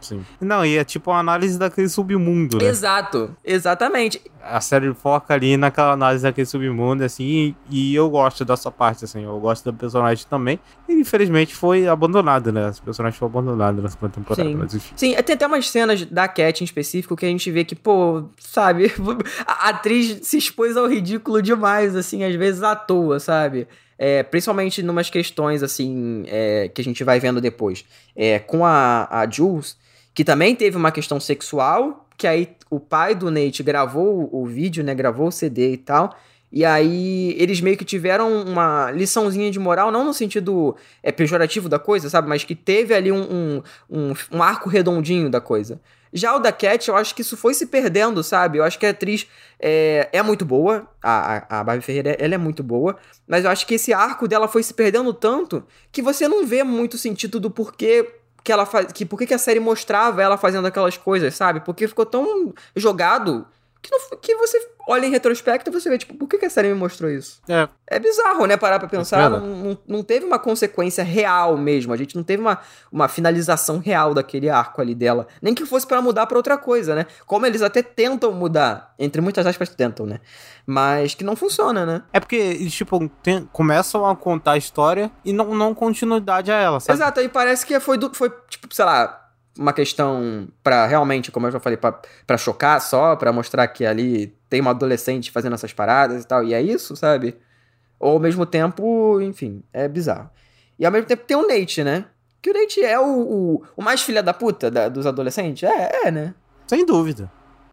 Sim. Não, e é tipo uma análise daquele submundo, né? Exato, exatamente. A série foca ali naquela análise daquele submundo, assim, e, e, eu gosto dessa parte, assim, eu gosto da personagem também. E infelizmente foi abandonada, né? Esse personagem foi abandonado na segunda temporada, Sim. mas enfim. Sim, tem até umas cenas da Cat em específico que a gente vê que, pô, sabe, a atriz se expôs ao ridículo demais, assim, às vezes à toa, sabe? É, principalmente numas questões, assim, é, que a gente vai vendo depois. É, com a, a Jules, que também teve uma questão sexual, que aí o pai do Nate gravou o vídeo, né, gravou o CD e tal, e aí eles meio que tiveram uma liçãozinha de moral, não no sentido é, pejorativo da coisa, sabe, mas que teve ali um, um, um, um arco redondinho da coisa. Já o da Cat, eu acho que isso foi se perdendo, sabe? Eu acho que a atriz é, é muito boa, a, a Barbie Ferreira ela é muito boa, mas eu acho que esse arco dela foi se perdendo tanto que você não vê muito sentido do porquê que ela faz. Que, por que, que a série mostrava ela fazendo aquelas coisas, sabe? Porque ficou tão jogado que, não, que você olha em retrospecto e você vê, tipo, por que, que a série me mostrou isso? É. É bizarro, né? Parar pra pensar. É não, não, não, teve uma consequência real mesmo. A gente não teve uma, uma finalização real daquele arco ali dela. Nem que fosse para mudar para outra coisa, né? Como eles até tentam mudar. Entre muitas aspas, tentam, né? Mas que não funciona, né? É porque eles, tipo, tem, começam a contar a história e não, não continuidade a ela, sabe? Exato, aí parece que foi, do, foi tipo, sei lá, uma questão para realmente, como eu já falei, para chocar só, para mostrar que ali tem uma adolescente fazendo essas paradas e tal, e é isso, sabe? Ou ao mesmo tempo, enfim, é bizarro. E ao mesmo tempo tem o Nate, né? Que o Nate é o, o, o mais filha da puta da, dos adolescentes? É, é, né? Sem dúvida.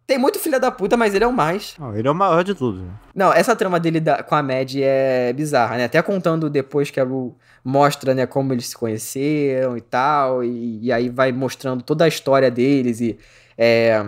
Tem muito filha da puta, mas ele é o mais. Não, ele é o maior de tudo. Né? Não, essa trama dele da, com a Mad é bizarra, né? Até contando depois que a Ru mostra, né, como eles se conheceram e tal, e, e aí vai mostrando toda a história deles e é,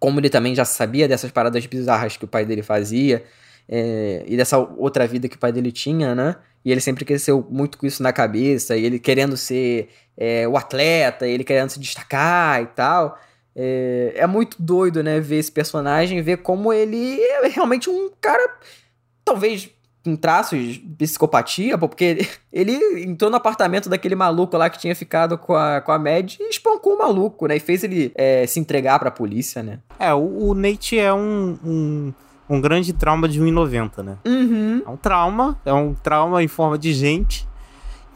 como ele também já sabia dessas paradas bizarras que o pai dele fazia é, e dessa outra vida que o pai dele tinha, né? E ele sempre cresceu muito com isso na cabeça, e ele querendo ser é, o atleta, ele querendo se destacar e tal. É, é muito doido, né, ver esse personagem, ver como ele é realmente um cara, talvez com traços de psicopatia, porque ele entrou no apartamento daquele maluco lá que tinha ficado com a, com a Mad e espancou o maluco, né? E fez ele é, se entregar pra polícia, né? É, o, o Nate é um, um, um grande trauma de 1,90, né? Uhum. É um trauma, é um trauma em forma de gente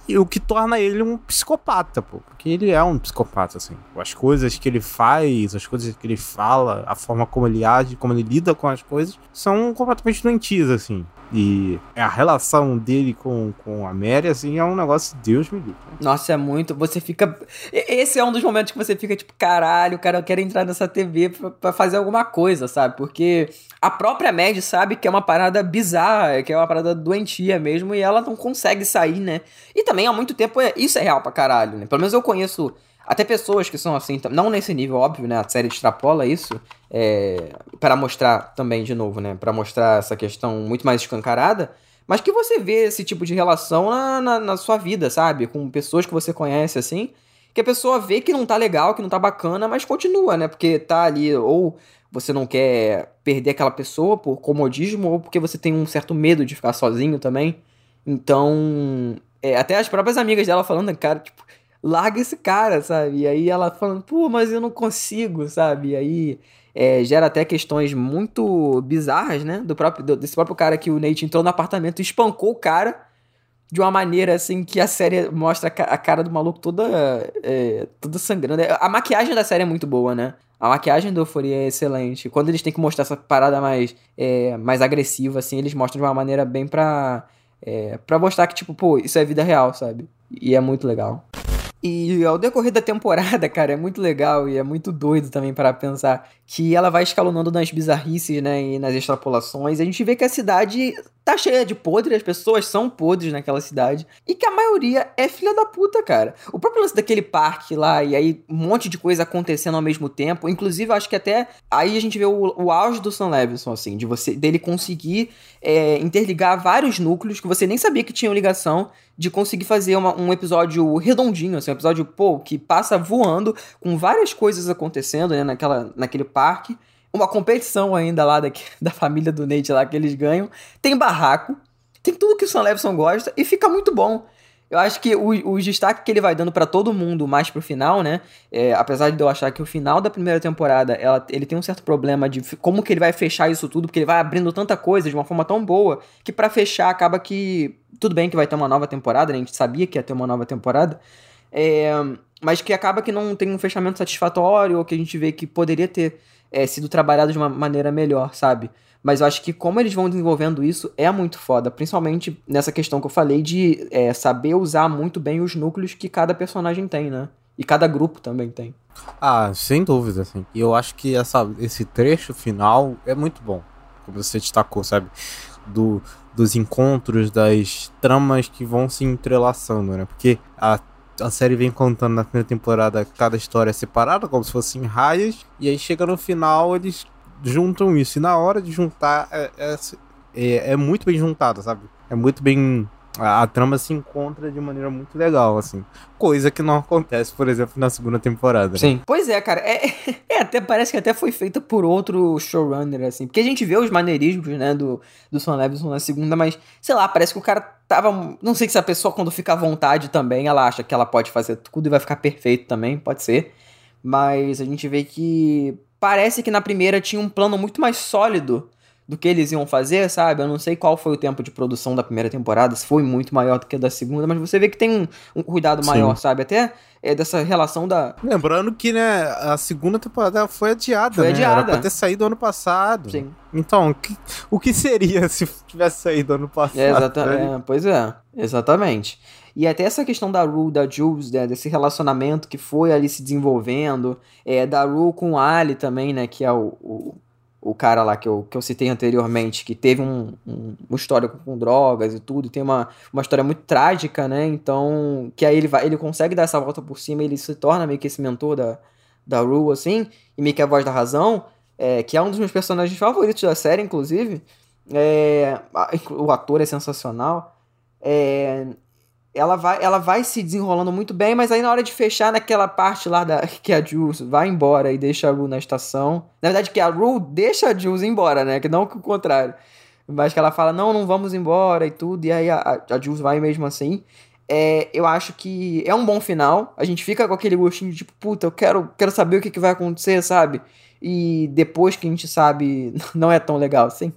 e o que torna ele um psicopata, pô. Porque ele é um psicopata, assim. As coisas que ele faz, as coisas que ele fala, a forma como ele age, como ele lida com as coisas, são completamente doentias, assim. E a relação dele com, com a Mary, assim, é um negócio, Deus me livre. Nossa, é muito. Você fica. Esse é um dos momentos que você fica tipo, caralho, cara, eu quero entrar nessa TV pra, pra fazer alguma coisa, sabe? Porque a própria Mad sabe que é uma parada bizarra, que é uma parada doentia mesmo, e ela não consegue sair, né? E também há muito tempo é, isso é real pra caralho, né? Pelo menos eu conheço até pessoas que são assim, não nesse nível, óbvio, né? A série extrapola isso é, para mostrar também, de novo, né? Para mostrar essa questão muito mais escancarada, mas que você vê esse tipo de relação na, na, na, sua vida, sabe? Com pessoas que você conhece, assim, que a pessoa vê que não tá legal, que não tá bacana, mas continua, né? Porque tá ali, ou você não quer perder aquela pessoa por comodismo, ou porque você tem um certo medo de ficar sozinho também. Então, é, até as próprias amigas dela falando, cara, tipo, larga esse cara, sabe? E aí ela falando, pô, mas eu não consigo, sabe? E aí é, gera até questões muito bizarras, né? Do próprio, desse próprio cara que o Nate entrou no apartamento e espancou o cara de uma maneira assim que a série mostra a cara do maluco toda, é, toda sangrando. A maquiagem da série é muito boa, né? A maquiagem do Euphoria é excelente. Quando eles têm que mostrar essa parada mais, é, mais agressiva, assim, eles mostram de uma maneira bem pra, é, pra mostrar que, tipo, pô, isso é vida real, sabe? E é muito legal. E ao decorrer da temporada, cara, é muito legal e é muito doido também para pensar que ela vai escalonando nas bizarrices, né, e nas extrapolações. A gente vê que a cidade tá cheia de podres, as pessoas são podres naquela cidade, e que a maioria é filha da puta, cara. O próprio lance daquele parque lá, e aí um monte de coisa acontecendo ao mesmo tempo, inclusive acho que até aí a gente vê o, o auge do Sam Levinson, assim, de você dele conseguir é, interligar vários núcleos que você nem sabia que tinham ligação, de conseguir fazer uma, um episódio redondinho, assim, um episódio, pô, que passa voando, com várias coisas acontecendo, né, naquela, naquele parque, uma competição ainda lá da, da família do Nate lá que eles ganham. Tem barraco, tem tudo que o Sam Levinson gosta e fica muito bom. Eu acho que o, o destaque que ele vai dando para todo mundo mais pro final, né? É, apesar de eu achar que o final da primeira temporada ela, ele tem um certo problema de como que ele vai fechar isso tudo, porque ele vai abrindo tanta coisa de uma forma tão boa que para fechar acaba que. Tudo bem que vai ter uma nova temporada, né? A gente sabia que ia ter uma nova temporada. É, mas que acaba que não tem um fechamento satisfatório, ou que a gente vê que poderia ter é, sido trabalhado de uma maneira melhor, sabe? Mas eu acho que como eles vão desenvolvendo isso é muito foda, principalmente nessa questão que eu falei de é, saber usar muito bem os núcleos que cada personagem tem, né? E cada grupo também tem. Ah, sem dúvida, assim. E eu acho que essa, esse trecho final é muito bom, como você destacou, sabe? Do, dos encontros, das tramas que vão se entrelaçando, né? Porque a a série vem contando na primeira temporada cada história separada, como se fossem raias, e aí chega no final eles juntam isso. E na hora de juntar, é, é, é, é muito bem juntado, sabe? É muito bem a, a, trama se encontra de maneira muito legal, assim. Coisa que não acontece, por exemplo, na segunda temporada. Né? Sim. Pois é, cara. É, é, até parece que até foi feita por outro showrunner, assim. Porque a gente vê os maneirismos, né, do, do Sam Levinson na segunda, mas, sei lá, parece que o cara tava. Não sei se a pessoa, quando fica à vontade também, ela acha que ela pode fazer tudo e vai ficar perfeito também, pode ser. Mas a gente vê que parece que na primeira tinha um plano muito mais sólido do que eles iam fazer, sabe? Eu não sei qual foi o tempo de produção da primeira temporada, se foi muito maior do que da segunda, mas você vê que tem um, um cuidado maior, Sim. sabe? Até é, dessa relação da. Lembrando que, né, a segunda temporada foi adiada, foi né? adiada. Era pra ter saído ano passado. Sim. Então, o que, o que seria se tivesse saído ano passado? É, exatamente. É, pois é, exatamente. E até essa questão da Rue, da Jules, né, desse relacionamento que foi ali se desenvolvendo, é, da Rue com o Ali também, né, que é o, o o cara lá que eu, que eu citei anteriormente, que teve um, um, um histórico com drogas e tudo, tem uma, uma história muito trágica, né? Então, que aí ele vai, ele consegue dar essa volta por cima, ele se torna meio que esse mentor da, da Rue, assim, e meio que a voz da razão, é, que é um dos meus personagens favoritos da série, inclusive. É, o ator é sensacional. É, ela vai, ela vai se desenrolando muito bem, mas aí na hora de fechar naquela parte lá da que a Jules vai embora e deixa a Ru na estação. Na verdade, que a Ru deixa a Jules embora, né? Que não que o contrário. Mas que ela fala, não, não vamos embora e tudo, e aí a, a Jules vai mesmo assim. É, eu acho que é um bom final. A gente fica com aquele gostinho de tipo, puta, eu quero, quero saber o que, que vai acontecer, sabe? E depois que a gente sabe, não é tão legal assim.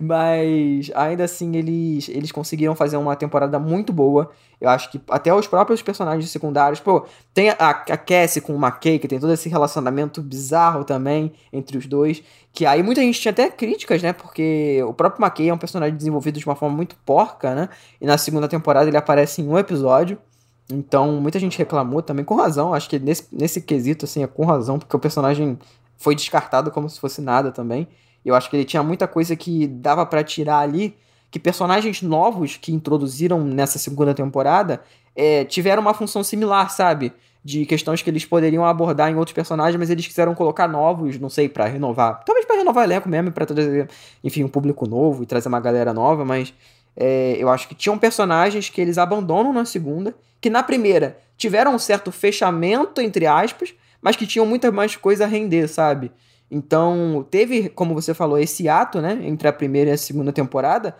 Mas ainda assim eles, eles conseguiram fazer uma temporada muito boa. Eu acho que até os próprios personagens secundários, pô, tem a, a Cassie com o McKay, que tem todo esse relacionamento bizarro também entre os dois. Que aí muita gente tinha até críticas, né? Porque o próprio McKay é um personagem desenvolvido de uma forma muito porca, né? E na segunda temporada ele aparece em um episódio. Então muita gente reclamou também, com razão. Acho que nesse, nesse quesito, assim, é com razão, porque o personagem foi descartado como se fosse nada também. Eu acho que ele tinha muita coisa que dava para tirar ali, que personagens novos que introduziram nessa segunda temporada é, tiveram uma função similar, sabe? De questões que eles poderiam abordar em outros personagens, mas eles quiseram colocar novos, não sei, para renovar. Talvez para renovar elenco mesmo, para trazer, enfim, um público novo e trazer uma galera nova, mas é, eu acho que tinham personagens que eles abandonam na segunda, que na primeira tiveram um certo fechamento, entre aspas, mas que tinham muita mais coisa a render, sabe? Então, teve, como você falou, esse ato, né, entre a primeira e a segunda temporada.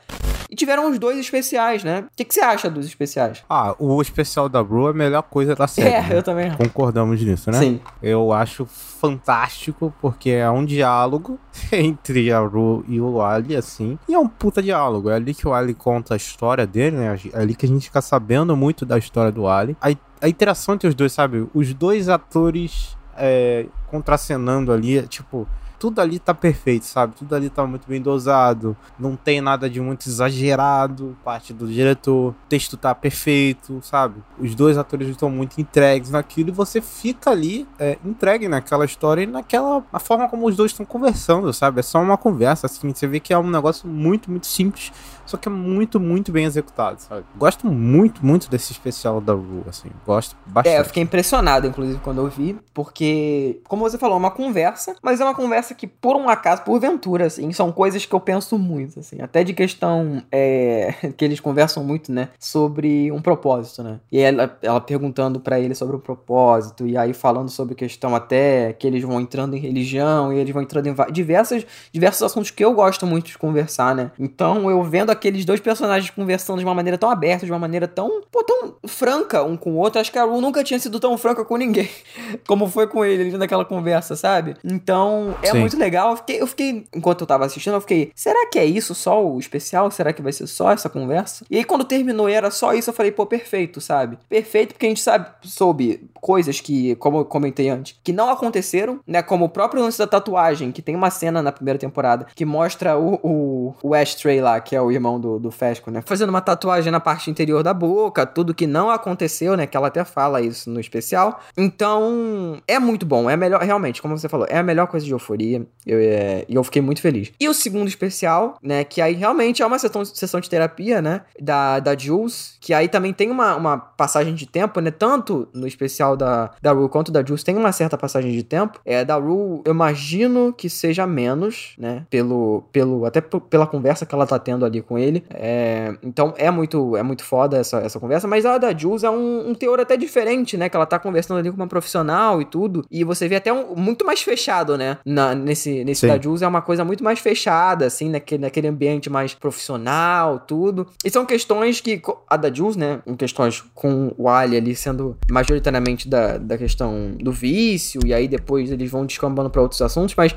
E tiveram os dois especiais, né? O que, que você acha dos especiais? Ah, o especial da Bru é a melhor coisa da série. É, né? eu também. Concordamos nisso, né? Sim. Eu acho fantástico, porque é um diálogo entre a Ru e o Ali, assim. E é um puta diálogo. É ali que o Ali conta a história dele, né? É ali que a gente fica sabendo muito da história do Ali. A, a interação entre os dois, sabe? Os dois atores é, contracenando ali, tipo, tudo ali tá perfeito, sabe? Tudo ali tá muito bem dosado, não tem nada de muito exagerado, parte do diretor, o texto tá perfeito, sabe? Os dois atores estão muito entregues naquilo e você fica ali é, entregue naquela história e naquela na forma como os dois estão conversando, sabe? É só uma conversa, assim, você vê que é um negócio muito, muito simples só que é muito, muito bem executado, sabe? Gosto muito, muito desse especial da Ru, assim. Gosto bastante. É, eu fiquei impressionado, inclusive, quando eu vi, porque, como você falou, é uma conversa, mas é uma conversa que, por um acaso, por ventura, assim, são coisas que eu penso muito, assim. Até de questão é, que eles conversam muito, né? Sobre um propósito, né? E ela, ela perguntando para ele sobre o propósito, e aí falando sobre questão até que eles vão entrando em religião, e eles vão entrando em diversas, diversos assuntos que eu gosto muito de conversar, né? Então, eu vendo aqueles dois personagens conversando de uma maneira tão aberta, de uma maneira tão, pô, tão franca um com o outro. Acho que a Ru nunca tinha sido tão franca com ninguém como foi com ele ali naquela conversa, sabe? Então, é Sim. muito legal. Eu fiquei, eu fiquei, enquanto eu tava assistindo, eu fiquei, será que é isso só o especial? Será que vai ser só essa conversa? E aí, quando terminou e era só isso, eu falei, pô, perfeito, sabe? Perfeito, porque a gente sabe, soube coisas que, como eu comentei antes, que não aconteceram, né? Como o próprio lance da tatuagem, que tem uma cena na primeira temporada que mostra o, o, o Ashtray lá, que é o irmão do, do Fesco, né? Fazendo uma tatuagem na parte interior da boca, tudo que não aconteceu, né? Que ela até fala isso no especial. Então, é muito bom. É melhor, realmente, como você falou, é a melhor coisa de euforia. Eu, é, e eu fiquei muito feliz. E o segundo especial, né? Que aí realmente é uma sessão, sessão de terapia, né? Da, da Jules. Que aí também tem uma, uma passagem de tempo, né? Tanto no especial da, da Rue quanto da Jules tem uma certa passagem de tempo. É, da Rue, eu imagino que seja menos, né? Pelo, pelo, até pela conversa que ela tá tendo ali com com ele. É, então é muito, é muito foda essa, essa conversa. Mas a da Jules é um, um, teor até diferente, né? Que ela tá conversando ali com uma profissional e tudo. E você vê até um, muito mais fechado, né? Na, nesse nesse da Jules é uma coisa muito mais fechada, assim, naquele, naquele ambiente mais profissional, tudo. E são questões que. A da Jules, né? Em questões com o Ali ali sendo majoritariamente da, da questão do vício. E aí depois eles vão descambando para outros assuntos. Mas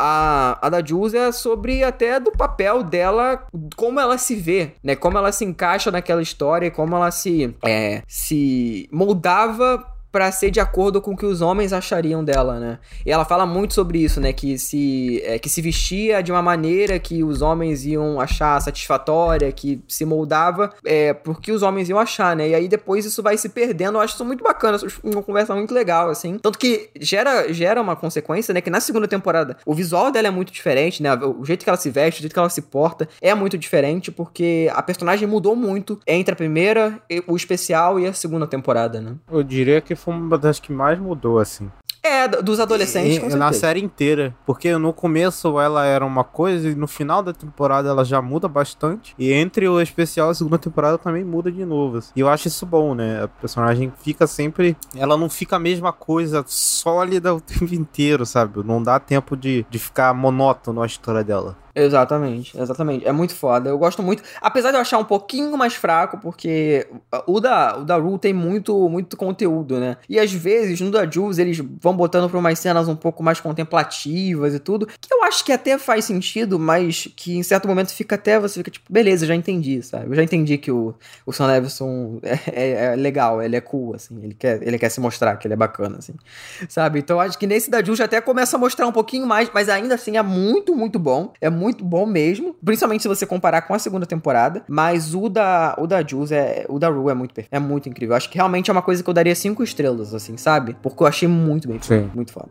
a, a da Jules é sobre até do papel dela, como ela se vê, né? Como ela se encaixa naquela história, como ela se, é, se moldava para ser de acordo com o que os homens achariam dela, né? E ela fala muito sobre isso, né? Que se, é, que se vestia de uma maneira que os homens iam achar satisfatória, que se moldava é, porque os homens iam achar, né? E aí depois isso vai se perdendo. Eu acho isso muito bacana, uma conversa muito legal, assim. Tanto que gera, gera uma consequência, né? Que na segunda temporada o visual dela é muito diferente, né? O jeito que ela se veste, o jeito que ela se porta é muito diferente, porque a personagem mudou muito entre a primeira, o especial e a segunda temporada, né? Eu diria que foi uma das que mais mudou, assim. É, dos adolescentes, e, Na série inteira. Porque no começo ela era uma coisa e no final da temporada ela já muda bastante. E entre o especial e a segunda temporada também muda de novo. Assim. E eu acho isso bom, né? A personagem fica sempre. Ela não fica a mesma coisa sólida o tempo inteiro, sabe? Não dá tempo de, de ficar monótono a história dela. Exatamente, exatamente. É muito foda. Eu gosto muito. Apesar de eu achar um pouquinho mais fraco, porque o da, o da Rule tem muito, muito conteúdo, né? E às vezes, no da Jules, eles vão botando pra umas cenas um pouco mais contemplativas e tudo. Que eu acho que até faz sentido, mas que em certo momento fica até. Você fica tipo, beleza, já entendi, sabe? Eu já entendi que o, o Sam Levinson é, é, é legal, ele é cool, assim. Ele quer, ele quer se mostrar que ele é bacana, assim. Sabe? Então acho que nesse da Jules até começa a mostrar um pouquinho mais, mas ainda assim é muito, muito bom. É muito bom mesmo, principalmente se você comparar com a segunda temporada, mas o da o da Jules é o da Rue é muito perfeito, é muito incrível. Eu acho que realmente é uma coisa que eu daria cinco estrelas assim, sabe? Porque eu achei muito bem, Sim. muito foda.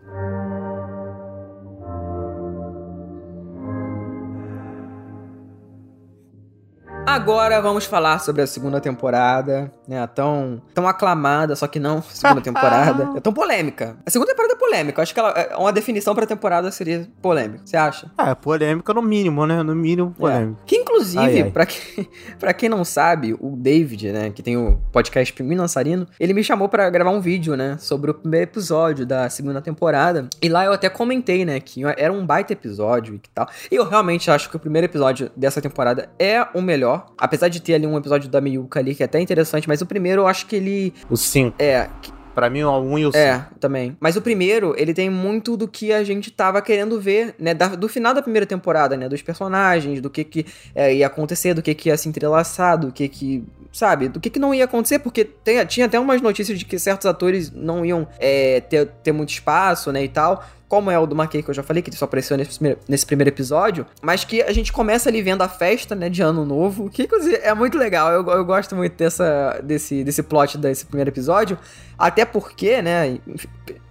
Agora vamos falar sobre a segunda temporada, né? A tão, tão aclamada, só que não segunda temporada. É tão polêmica. A segunda temporada é polêmica. Eu acho que ela, é, uma definição pra temporada seria polêmica. Você acha? Ah, é, polêmica no mínimo, né? No mínimo, é. polêmica. É. Que inclusive, ai, ai. Pra, quem, pra quem não sabe, o David, né? Que tem o podcast Pinguim Lançarino, ele me chamou para gravar um vídeo, né? Sobre o primeiro episódio da segunda temporada. E lá eu até comentei, né? Que era um baita episódio e que tal. E eu realmente acho que o primeiro episódio dessa temporada é o melhor. Apesar de ter ali um episódio da Miyuka ali que é até interessante, mas o primeiro eu acho que ele. O 5. É. Pra mim, o 1 um e o 5. É, também. Mas o primeiro, ele tem muito do que a gente tava querendo ver, né? Da, do final da primeira temporada, né? Dos personagens, do que que é, ia acontecer, do que que ia se entrelaçar, do que que sabe, do que, que não ia acontecer, porque tem, tinha até umas notícias de que certos atores não iam é, ter, ter muito espaço, né, e tal como é o do McKay que eu já falei, que só apareceu nesse primeiro, nesse primeiro episódio, mas que a gente começa ali vendo a festa, né, de ano novo, que inclusive é muito legal, eu, eu gosto muito dessa, desse, desse plot desse primeiro episódio, até porque, né,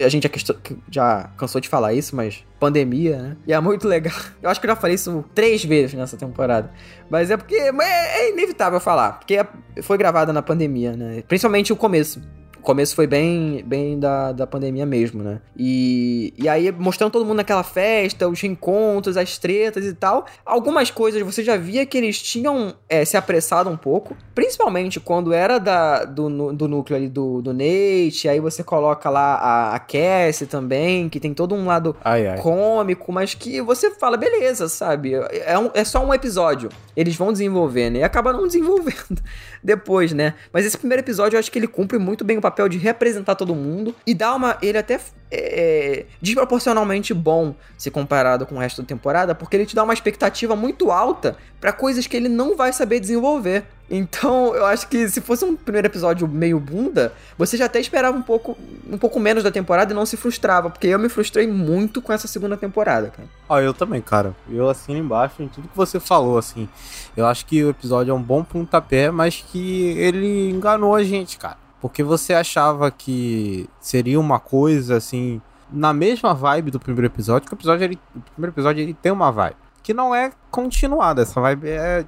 a gente já, já cansou de falar isso, mas pandemia, né, e é muito legal, eu acho que eu já falei isso três vezes nessa temporada, mas é porque é, é inevitável falar, porque é, foi gravada na pandemia, né, principalmente o começo, começo foi bem, bem da, da pandemia mesmo, né? E, e aí, mostrando todo mundo naquela festa, os reencontros, as tretas e tal. Algumas coisas você já via que eles tinham é, se apressado um pouco. Principalmente quando era da, do, do núcleo ali do, do Nate. Aí você coloca lá a, a Cassie também, que tem todo um lado ai, ai. cômico, mas que você fala, beleza, sabe? É, um, é só um episódio. Eles vão desenvolvendo e acaba não desenvolvendo depois, né? Mas esse primeiro episódio eu acho que ele cumpre muito bem o papel de representar todo mundo e dá uma. Ele até é, desproporcionalmente bom se comparado com o resto da temporada, porque ele te dá uma expectativa muito alta para coisas que ele não vai saber desenvolver. Então, eu acho que se fosse um primeiro episódio meio bunda, você já até esperava um pouco, um pouco menos da temporada e não se frustrava, porque eu me frustrei muito com essa segunda temporada, cara. Ah, eu também, cara. Eu assino embaixo em tudo que você falou, assim. Eu acho que o episódio é um bom pontapé, mas que ele enganou a gente, cara. Porque você achava que seria uma coisa assim, na mesma vibe do primeiro episódio, que o episódio ele, o primeiro episódio ele tem uma vibe que não é continuada, essa vibe é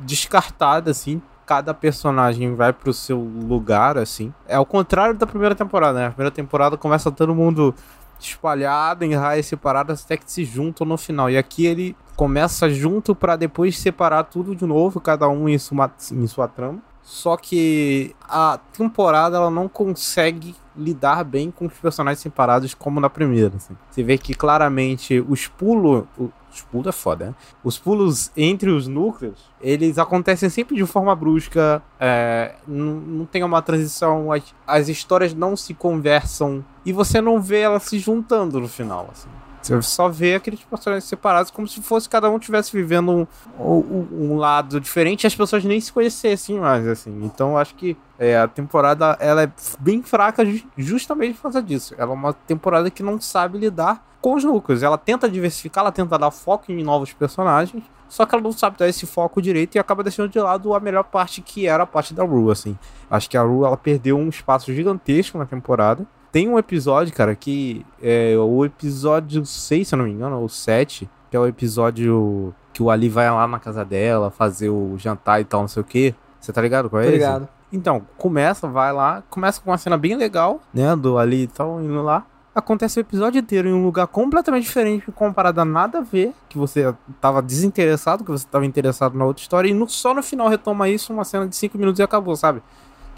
descartada assim, cada personagem vai pro seu lugar assim. É o contrário da primeira temporada, né? A primeira temporada começa todo mundo espalhado em raias separadas até que se juntam no final. E aqui ele começa junto para depois separar tudo de novo, cada um em sua, em sua trama. Só que a temporada ela não consegue lidar bem com os personagens separados como na primeira. Assim. Você vê que claramente os pulos. Os pulos é foda, né? Os pulos entre os núcleos, eles acontecem sempre de forma brusca. É, não, não tem uma transição. As, as histórias não se conversam. E você não vê elas se juntando no final. Assim. Você só vê aqueles personagens separados como se fosse cada um tivesse vivendo um, um, um lado diferente e as pessoas nem se conhecessem mais, assim. Então acho que é, a temporada ela é bem fraca justamente por causa disso. Ela é uma temporada que não sabe lidar com os núcleos. Ela tenta diversificar, ela tenta dar foco em novos personagens, só que ela não sabe dar esse foco direito e acaba deixando de lado a melhor parte que era a parte da Rue, assim. Acho que a Rue ela perdeu um espaço gigantesco na temporada tem um episódio, cara, que é o episódio 6, se eu não me engano, ou 7, que é o episódio que o Ali vai lá na casa dela fazer o jantar e tal, não sei o que. Você tá ligado qual é Tô ligado. Então, começa, vai lá, começa com uma cena bem legal, né, do Ali e tal, indo lá. Acontece o episódio inteiro em um lugar completamente diferente, comparado a nada a ver, que você tava desinteressado, que você tava interessado na outra história, e no, só no final retoma isso, uma cena de 5 minutos e acabou, sabe?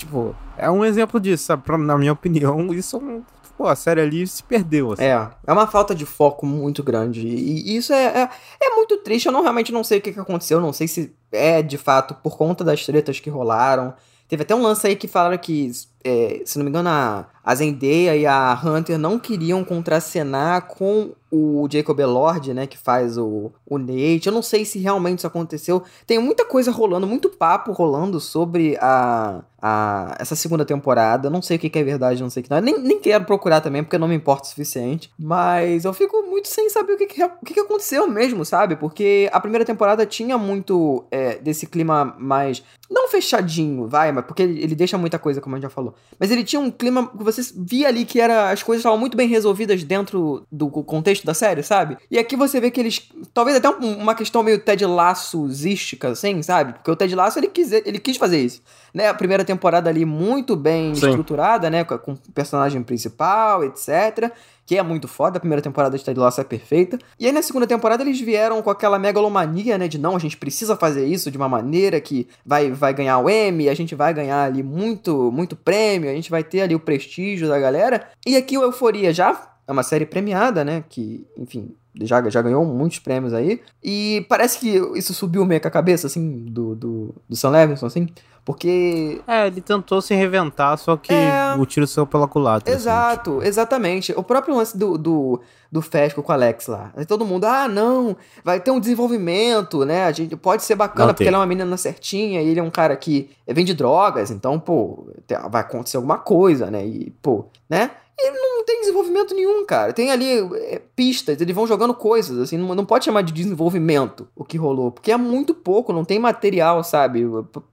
Tipo, é um exemplo disso, sabe? Pra, na minha opinião, isso é pô, a série ali se perdeu. Assim. É, é uma falta de foco muito grande. E, e isso é, é, é, muito triste. Eu não realmente não sei o que, que aconteceu. Não sei se é de fato por conta das tretas que rolaram. Teve até um lance aí que falaram que, é, se não me engano, a, a Zendaya e a Hunter não queriam contracenar com o Jacob Elord, né, que faz o, o Nate. Eu não sei se realmente isso aconteceu. Tem muita coisa rolando, muito papo rolando sobre a, a essa segunda temporada. Eu não sei o que, que é verdade, não sei o que não. Nem, nem quero procurar também, porque não me importa o suficiente. Mas eu fico muito sem saber o que, que, o que, que aconteceu mesmo, sabe? Porque a primeira temporada tinha muito é, desse clima mais. Não fechadinho, vai, mas porque ele, ele deixa muita coisa, como a gente já falou. Mas ele tinha um clima que você via ali que era as coisas estavam muito bem resolvidas dentro do contexto contexto da série, sabe? E aqui você vê que eles. Talvez até uma questão meio Ted Lasso-zística, assim, sabe? Porque o Ted Lasso ele quis, ele quis fazer isso. Né? A primeira temporada ali muito bem Sim. estruturada, né? Com o personagem principal, etc que é muito foda. A primeira temporada de Ted Lasso é perfeita. E aí na segunda temporada eles vieram com aquela megalomania, né, de não, a gente precisa fazer isso de uma maneira que vai, vai ganhar o Emmy, a gente vai ganhar ali muito, muito prêmio, a gente vai ter ali o prestígio da galera. E aqui o Euforia já é uma série premiada, né, que, enfim, já, já ganhou muitos prêmios aí. E parece que isso subiu meio com a cabeça, assim, do, do, do Sam Levinson, assim. Porque. É, ele tentou se reinventar, só que é... o tiro saiu pela culatra. Assim, Exato, assim. exatamente. O próprio lance do, do, do Fesco com o Alex lá. Todo mundo, ah, não, vai ter um desenvolvimento, né? A gente pode ser bacana não porque ela é uma menina certinha e ele é um cara que vende drogas, então, pô, vai acontecer alguma coisa, né? E, pô, né? Ele não tem desenvolvimento nenhum, cara. Tem ali é, pistas, eles vão jogando coisas, assim, não, não pode chamar de desenvolvimento o que rolou, porque é muito pouco, não tem material, sabe?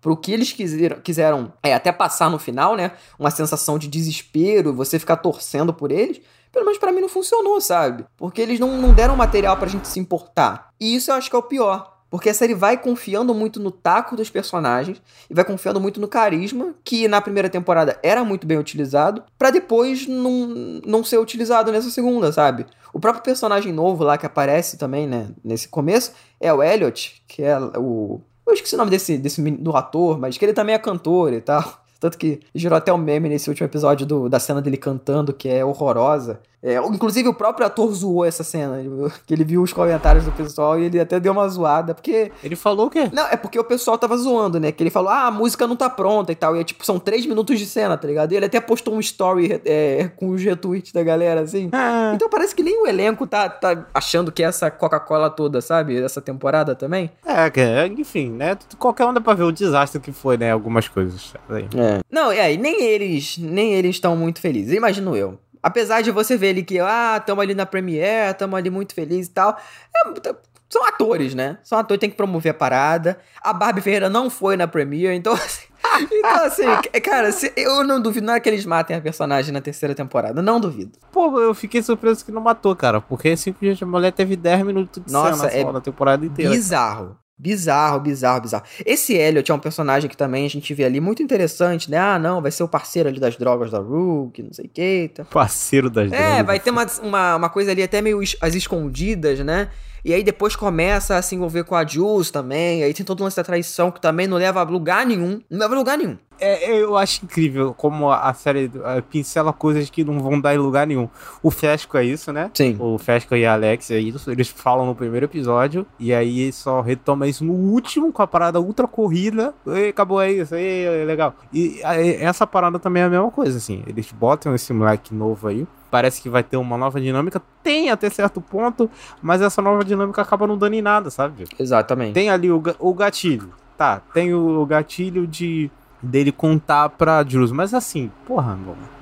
Pro que eles quiseram, quiseram é, até passar no final, né? Uma sensação de desespero, você ficar torcendo por eles. Pelo menos para mim não funcionou, sabe? Porque eles não, não deram material pra gente se importar. E isso eu acho que é o pior. Porque a série vai confiando muito no taco dos personagens e vai confiando muito no carisma, que na primeira temporada era muito bem utilizado, para depois não, não ser utilizado nessa segunda, sabe? O próprio personagem novo lá que aparece também, né, nesse começo, é o Elliot, que é o. Eu esqueci o nome desse, desse do ator, mas que ele também é cantor e tal. Tanto que gerou até um meme nesse último episódio do, da cena dele cantando, que é horrorosa. É, inclusive o próprio ator zoou essa cena, que ele viu os comentários do pessoal e ele até deu uma zoada, porque... Ele falou o quê? Não, é porque o pessoal tava zoando, né? Que ele falou, ah, a música não tá pronta e tal, e é tipo, são três minutos de cena, tá ligado? E ele até postou um story é, com os retweets da galera, assim. Ah. Então parece que nem o elenco tá, tá achando que é essa Coca-Cola toda, sabe? Essa temporada também. É, enfim, né? Qualquer um dá pra ver o desastre que foi, né? Algumas coisas. É. Não, é, nem eles, nem eles estão muito felizes, imagino eu. Apesar de você ver ali que, ah, tamo ali na Premiere, tamo ali muito feliz e tal. É, são atores, né? São atores, tem que promover a parada. A Barbie Ferreira não foi na Premiere, então assim. então, assim, cara, se, eu não duvido nada que eles matem a personagem na terceira temporada. Não duvido. Pô, eu fiquei surpreso que não matou, cara. Porque dias de mulher teve 10 minutos de Nossa, cena é na temporada inteira. Bizarro. Bizarro, bizarro, bizarro. Esse Elliot é um personagem que também a gente vê ali muito interessante, né? Ah, não, vai ser o parceiro ali das drogas da Rook, não sei o que. Tá. Parceiro das é, drogas. É, vai ter uma, uma, uma, coisa ali até meio as escondidas, né? E aí depois começa a se envolver com a Jules também. Aí tem todo o lance da traição que também não leva a lugar nenhum. Não leva a lugar nenhum. É, eu acho incrível como a série pincela coisas que não vão dar em lugar nenhum. O Fesco é isso, né? Sim. O Fesco e a Alex é isso. Eles falam no primeiro episódio. E aí só retoma isso no último com a parada ultra corrida. E acabou aí, isso aí é legal. E essa parada também é a mesma coisa, assim. Eles botam esse moleque novo aí parece que vai ter uma nova dinâmica. Tem até certo ponto, mas essa nova dinâmica acaba não dando em nada, sabe? Exatamente. Tem ali o, o gatilho. Tá, tem o, gatilho de dele contar pra Jules, mas assim, porra, mano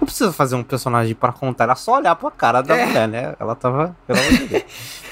não precisa fazer um personagem para contar, era só olhar pra cara da é. mulher, né? Ela tava.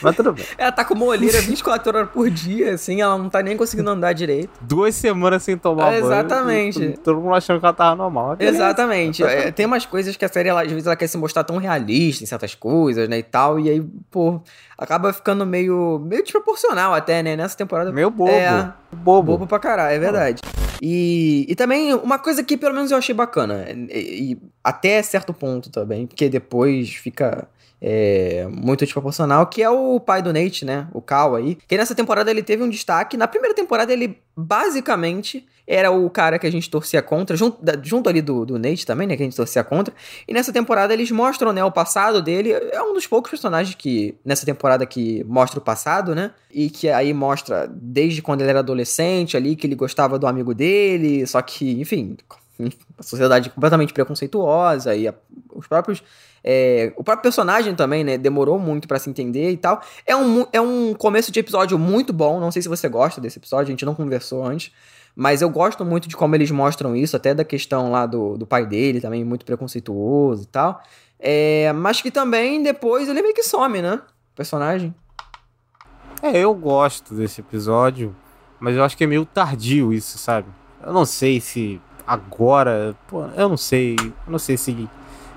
Mas tudo bem. Ela tá com uma olheira 24 horas por dia, assim, ela não tá nem conseguindo andar direito. Duas semanas sem tomar é, Exatamente. banho. Exatamente. Todo mundo achando que ela tava normal. Exatamente. É, tem umas coisas que a série, ela, às vezes, ela quer se mostrar tão realista em certas coisas, né? E tal. E aí, pô, acaba ficando meio, meio desproporcional até, né? Nessa temporada. Meio bobo. É, bobo. Bobo pra caralho, é verdade. E, e também uma coisa que pelo menos eu achei bacana, e, e até certo ponto também, porque depois fica é, muito desproporcional, que é o pai do Nate, né? O Cal aí. Que nessa temporada ele teve um destaque. Na primeira temporada ele basicamente era o cara que a gente torcia contra, junto, junto ali do, do Nate também, né? Que a gente torcia contra. E nessa temporada eles mostram, né? O passado dele. É um dos poucos personagens que, nessa temporada, que mostra o passado, né? E que aí mostra desde quando ele era adolescente ali, que ele gostava do amigo dele. Só que, enfim, a sociedade completamente preconceituosa e a, os próprios é, o próprio personagem também, né, demorou muito para se entender e tal. É um, é um começo de episódio muito bom, não sei se você gosta desse episódio, a gente não conversou antes, mas eu gosto muito de como eles mostram isso, até da questão lá do, do pai dele, também muito preconceituoso e tal. É, mas que também depois ele meio que some, né, o personagem. É, eu gosto desse episódio, mas eu acho que é meio tardio isso, sabe? Eu não sei se agora, pô, eu não sei, eu não sei se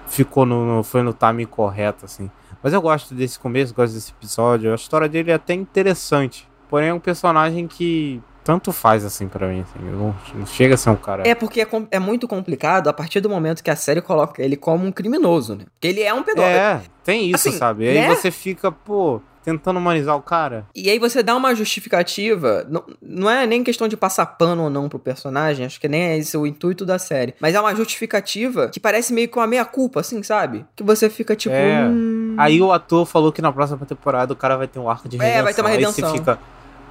ficou no, no, foi no timing correto, assim. Mas eu gosto desse começo, gosto desse episódio. A história dele é até interessante. Porém, é um personagem que tanto faz assim para mim. Assim, não, não, chega a ser um cara. É porque é, é, muito complicado a partir do momento que a série coloca ele como um criminoso, né? Porque ele é um pedófilo. É, tem isso, assim, sabe? Né? aí você fica, pô, tentando humanizar o cara. E aí você dá uma justificativa, não, não é nem questão de passar pano ou não pro personagem, acho que nem é esse o intuito da série, mas é uma justificativa que parece meio com a meia-culpa, assim, sabe? Que você fica tipo... É. Hum... Aí o ator falou que na próxima temporada o cara vai ter um arco de redenção. É, vai ter uma redenção. Aí você fica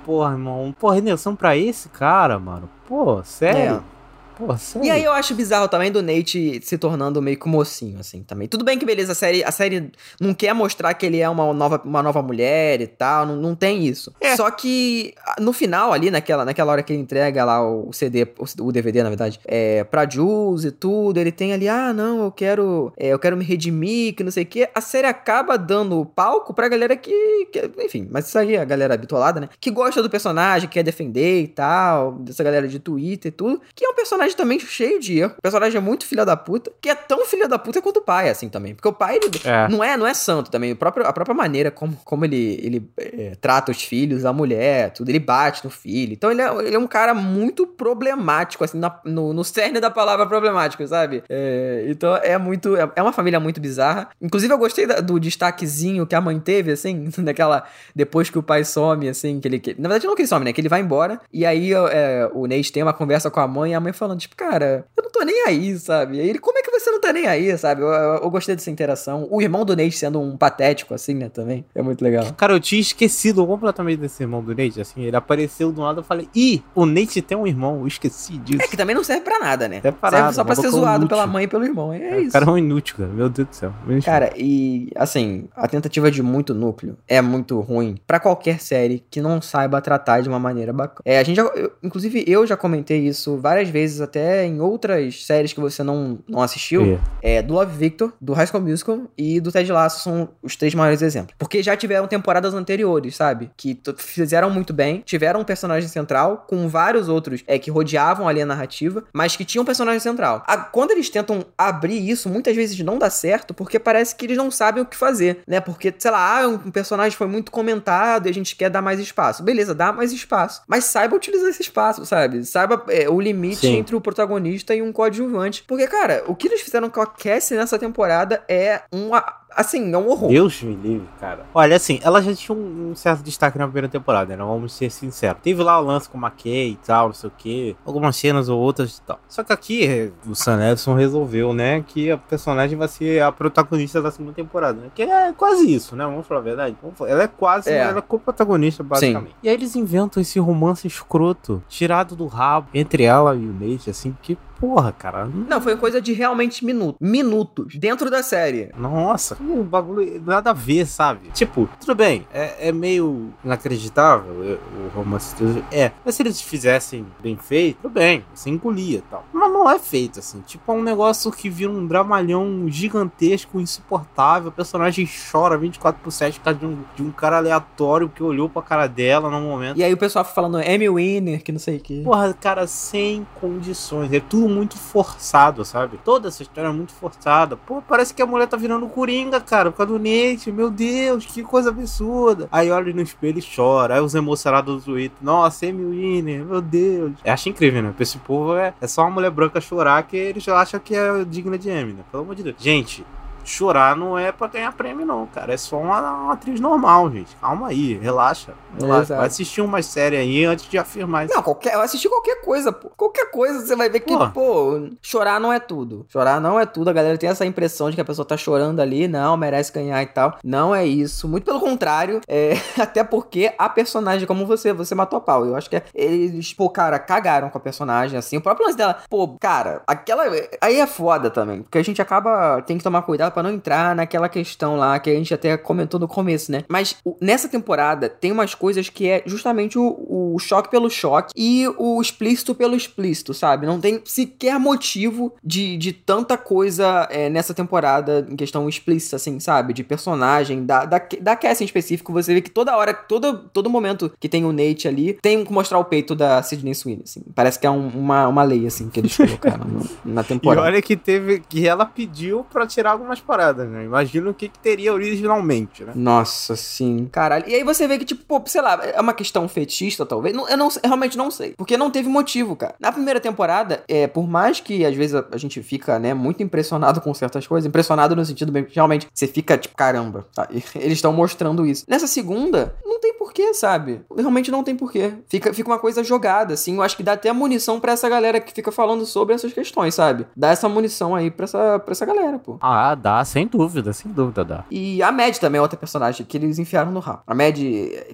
porra, irmão, porra, redenção pra esse cara, mano. Pô, sério? É. Pô? E aí eu acho bizarro também do Nate se tornando meio que mocinho, assim, também. Tudo bem que, beleza, a série, a série não quer mostrar que ele é uma nova, uma nova mulher e tal, não, não tem isso. É. Só que no final ali, naquela, naquela hora que ele entrega lá o CD, o, DVD, na verdade, é, pra Jules e tudo, ele tem ali, ah, não, eu quero, é, eu quero me redimir, que não sei o quê. A série acaba dando palco pra galera que, que, enfim, mas isso aí é a galera habituada, né? Que gosta do personagem, quer defender e tal, dessa galera de Twitter e tudo, que é um personagem personagem também cheio de erro. O personagem é muito filha da puta, que é tão filha da puta quanto o pai, assim, também. Porque o pai, ele é. Não, é, não é santo também. O próprio, a própria maneira como, como ele, ele é, trata os filhos, a mulher, tudo. Ele bate no filho. Então ele é, ele é um cara muito problemático, assim, na, no, no cerne da palavra problemático, sabe? É, então é muito. É, é uma família muito bizarra. Inclusive, eu gostei da, do destaquezinho que a mãe teve, assim, daquela. Depois que o pai some, assim, que ele. Que, na verdade, não que ele some, né? Que ele vai embora. E aí é, o Nate tem uma conversa com a mãe e a mãe falando, tipo, cara, eu não tô nem aí, sabe? E ele, como é que você não tá nem aí, sabe? Eu, eu, eu, gostei dessa interação. O irmão do Nate sendo um patético, assim, né, também. É muito legal. Cara, eu tinha esquecido completamente desse irmão do Nate, assim. Ele apareceu do lado, eu falei, ih, o Nate tem um irmão, eu esqueci disso. É que também não serve pra nada, né? Serve, pra serve nada, só pra ser zoado inútil. pela mãe e pelo irmão. É, é isso. O cara é um inútil, cara. Meu Deus do céu. Cara, e, assim, a tentativa de muito núcleo é muito ruim para qualquer série que não saiba tratar de uma maneira bacana. É, a gente já, eu, inclusive, eu já comentei isso várias vezes, até em outras séries que você não, não assistiu, é. é do Love Victor, do High School Musical e do Ted Lasso são os três maiores exemplos. Porque já tiveram temporadas anteriores, sabe? Que fizeram muito bem, tiveram um personagem central com vários outros é, que rodeavam ali a narrativa, mas que tinham um personagem central. A, quando eles tentam abrir isso, muitas vezes não dá certo, porque parece que eles não sabem o que fazer, né? Porque, sei lá, ah, um personagem foi muito comentado e a gente quer dar mais espaço. Beleza, dá mais espaço. Mas saiba utilizar esse espaço, sabe? Saiba é, o limite Sim. Entre o protagonista e um coadjuvante. Porque, cara, o que eles fizeram com a Cassie nessa temporada é uma assim, é um horror. Deus me livre, cara. Olha, assim, ela já tinha um, certo destaque na primeira temporada, né? Vamos ser sinceros. Teve lá o lance com o McKay e tal, não sei o quê. Algumas cenas ou outras e tal. Só que aqui o Sam Edson resolveu, né? Que a personagem vai ser a protagonista da segunda temporada, né? Que é quase isso, né? Vamos falar a verdade. Ela é quase, é. ela é co-protagonista, basicamente. Sim. E aí eles inventam esse romance escroto, tirado do rabo, entre ela e o Nate, assim, que porra, cara. Não, foi coisa de realmente minutos. Minutos. Dentro da série. Nossa, um bagulho nada a ver, sabe? Tipo, tudo bem, é, é meio inacreditável o romance. É, mas se eles fizessem bem feito, tudo bem, você engolia e tal. Mas não é feito assim. Tipo, é um negócio que vira um dramalhão gigantesco, insuportável. O personagem chora 24 por 7 por causa de um, de um cara aleatório que olhou pra cara dela no momento. E aí o pessoal falando Emmy Winner, que não sei o que. Porra, cara, sem condições. É tudo muito forçado, sabe? Toda essa história é muito forçada. Pô, parece que a mulher tá virando coringa, cara, por causa do Nate. Meu Deus, que coisa absurda. Aí olha no espelho e chora. Aí os emocionados do Twitter. Nossa, Amy Winner, meu Deus. Eu acho incrível, né? Esse povo é, é só uma mulher branca chorar que eles acham que é digna de né? Pelo amor de Deus. Gente, chorar não é pra ganhar prêmio, não, cara. É só uma, uma atriz normal, gente. Calma aí, relaxa. relaxa. Vai assistir uma série aí antes de afirmar isso. Não, qualquer, assistir qualquer coisa, pô. Qualquer coisa você vai ver que, pô. pô, chorar não é tudo. Chorar não é tudo. A galera tem essa impressão de que a pessoa tá chorando ali, não, merece ganhar e tal. Não é isso. Muito pelo contrário. É, até porque a personagem, como você, você matou a pau. Eu acho que é, eles, pô, cara, cagaram com a personagem, assim. O próprio lance dela, pô, cara, aquela. Aí é foda também. Porque a gente acaba. Tem que tomar cuidado para não entrar naquela questão lá que a gente até comentou no começo, né? Mas o, nessa temporada tem umas coisas que é justamente o, o choque pelo choque e o explícito pelo explícito, sabe? Não tem sequer motivo de, de tanta coisa é, nessa temporada em questão explícita, assim, sabe? De personagem, da, da, da Cassie em específico, você vê que toda hora, todo, todo momento que tem o Nate ali, tem que mostrar o peito da Sidney Sweeney, assim. Parece que é um, uma, uma lei, assim, que eles colocaram na temporada. E olha que teve, que ela pediu pra tirar algumas as paradas, né? Imagina o que, que teria originalmente, né? Nossa, sim, caralho. E aí você vê que, tipo, pô, sei lá, é uma questão fetista, talvez. Não, eu, não, eu realmente não sei. Porque não teve motivo, cara. Na primeira temporada, é, por mais que às vezes a, a gente fica, né, muito impressionado com certas coisas, impressionado no sentido bem que realmente você fica, tipo, caramba, tá? E eles estão mostrando isso. Nessa segunda, não tem porquê, sabe? Realmente não tem porquê. Fica, fica uma coisa jogada, assim. Eu acho que dá até munição para essa galera que fica falando sobre essas questões, sabe? Dá essa munição aí pra essa, pra essa galera, pô. Ah, dá, sem dúvida, sem dúvida dá. E a Mad também é outra personagem que eles enfiaram no rabo. A Mad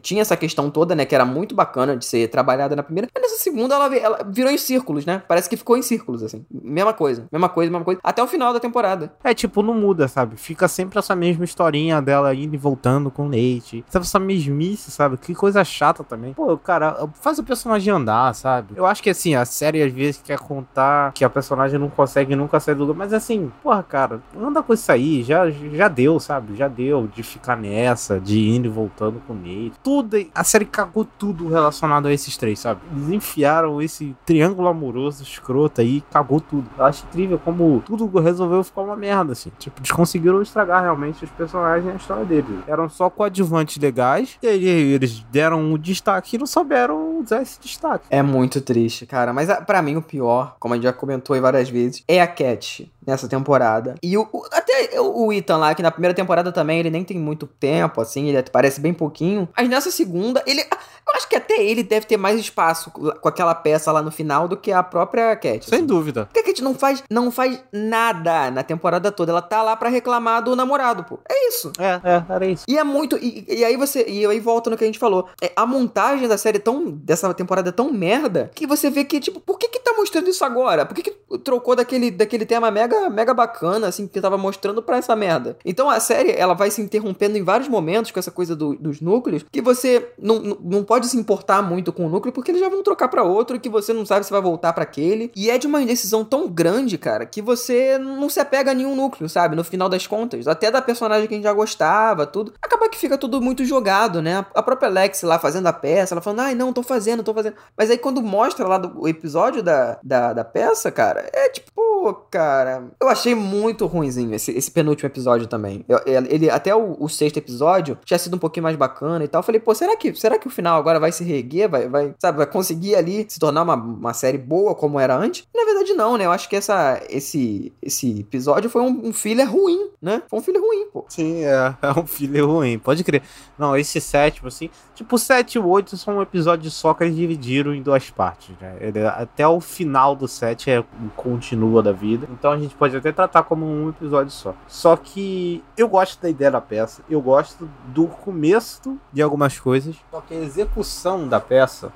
tinha essa questão toda, né, que era muito bacana de ser trabalhada na primeira, mas nessa segunda ela, ela virou em círculos, né? Parece que ficou em círculos, assim. Mesma coisa, mesma coisa, mesma coisa. Até o final da temporada. É, tipo, não muda, sabe? Fica sempre essa mesma historinha dela indo e voltando com o Nate. Essa mesmice, sabe? Que coisa chata também. Pô, cara, faz o personagem andar, sabe? Eu acho que, assim, a série às vezes quer contar que a personagem não consegue nunca sair do lugar, mas assim, porra, cara, anda com isso aí, já, já deu, sabe? Já deu de ficar nessa, de indo e voltando com o Nate. Tudo, a série cagou tudo relacionado a esses três, sabe? Eles enfiaram esse triângulo amoroso escroto aí, cagou tudo. Eu acho incrível como tudo resolveu ficar uma merda, assim. Tipo, eles conseguiram estragar realmente os personagens e a história deles. Eram só coadjuvantes legais, e eles deram um destaque e não souberam usar esse destaque. É muito triste, cara. Mas para mim o pior, como a gente já comentou aí várias vezes, é a Cat nessa temporada. E o, o, até o Ethan lá, que na primeira temporada também ele nem tem muito tempo, assim, ele parece bem pouquinho. Mas nessa segunda, ele. Eu acho que até ele deve ter mais espaço com aquela peça lá no final do que a própria Cat. Sem assim. dúvida. Porque a Cat não faz, não faz nada na temporada toda. Ela tá lá para reclamar do namorado, pô. É isso. É, é, era isso. E é muito. E, e aí você. E aí volta no que a gente falou. É, a montagem da série tão. dessa temporada é tão merda que você vê que, tipo, por que que tá mostrando isso agora? Por que que trocou daquele, daquele tema mega, mega bacana, assim, que tava mostrando pra essa merda? Então a série, ela vai se interrompendo em vários momentos com essa coisa do, dos núcleos que você não, não, não pode se importar muito com o núcleo porque eles já vão trocar para outro que você não sabe se vai voltar para aquele. E é de uma indecisão tão grande, cara, que você não se apega a nenhum núcleo, sabe? No final das contas. Até da personagem que a gente já gostava, tudo. Acaba que fica tudo muito jogado, né? A própria Lex lá fazendo a peça, ela falando, ai, não, tô fazendo, tô fazendo. Mas aí quando mostra lá do, o episódio da, da, da peça, cara, é tipo, pô, cara. Eu achei muito ruimzinho esse, esse penúltimo episódio também. Eu, ele, até o, o, sexto episódio tinha sido um pouquinho mais bacana e tal. Eu falei, pô, será que, será que o final agora vai se reerguer? Vai, vai, sabe, vai conseguir ali se tornar uma, uma série boa como era antes? Na verdade, não, né? Eu acho que essa, esse, esse episódio foi um, um filler ruim, né? Foi um filler ruim, pô. Sim, é, é um filler ruim, pode crer. Não, esse sétimo, assim, tipo, o 7 e o 8 são um episódio só que eles dividiram em duas partes, né? Ele, até o final do 7 é continua da vida. Então a gente pode até tratar como um episódio só. Só que eu gosto da ideia da peça, eu gosto do começo de algumas coisas, só que a execução da peça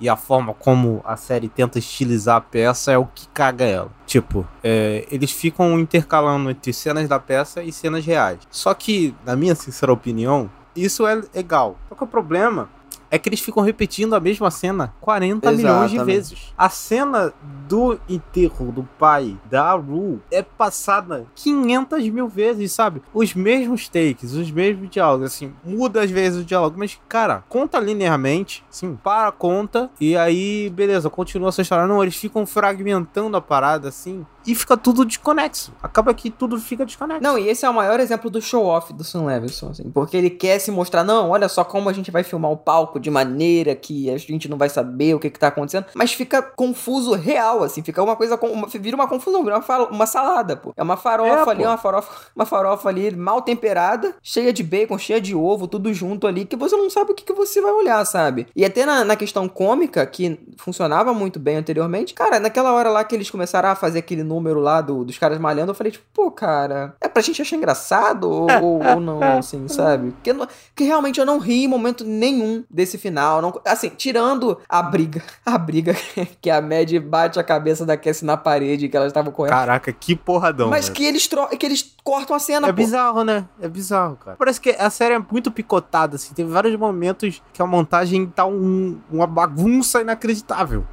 e a forma como a série tenta estilizar a peça é o que caga ela. Tipo, é, eles ficam intercalando entre cenas da peça e cenas reais. Só que, na minha sincera opinião, isso é legal. Só que o problema é que eles ficam repetindo a mesma cena 40 Exatamente. milhões de vezes. A cena do enterro do pai da Ru é passada 500 mil vezes, sabe? Os mesmos takes, os mesmos diálogos, assim, muda às vezes o diálogo, mas, cara, conta linearmente, sim, para, conta, e aí, beleza, continua essa história. Não, eles ficam fragmentando a parada, assim, e fica tudo desconexo. Acaba que tudo fica desconexo. Não, e esse é o maior exemplo do show-off do Sam Levinson, assim, porque ele quer se mostrar, não, olha só como a gente vai filmar o palco de maneira que a gente não vai saber o que, que tá acontecendo, mas fica confuso real, assim, fica uma coisa, uma, vira uma confusão, vira uma, uma salada, pô. É uma farofa é, ali, uma farofa, uma farofa ali mal temperada, cheia de bacon, cheia de ovo, tudo junto ali, que você não sabe o que, que você vai olhar, sabe? E até na, na questão cômica, que funcionava muito bem anteriormente, cara, naquela hora lá que eles começaram a fazer aquele número lá do, dos caras malhando, eu falei, tipo, pô, cara, é pra gente achar engraçado ou, ou, ou não, assim, sabe? Porque, porque realmente eu não ri em momento nenhum desse esse final. Não, assim, tirando a briga, a briga que a Mad bate a cabeça da Cassie na parede que elas estavam correndo. Caraca, que porradão. Mas que eles, que eles cortam a cena, É pô. bizarro, né? É bizarro, cara. Parece que a série é muito picotada, assim. Teve vários momentos que a montagem tá um, uma bagunça inacreditável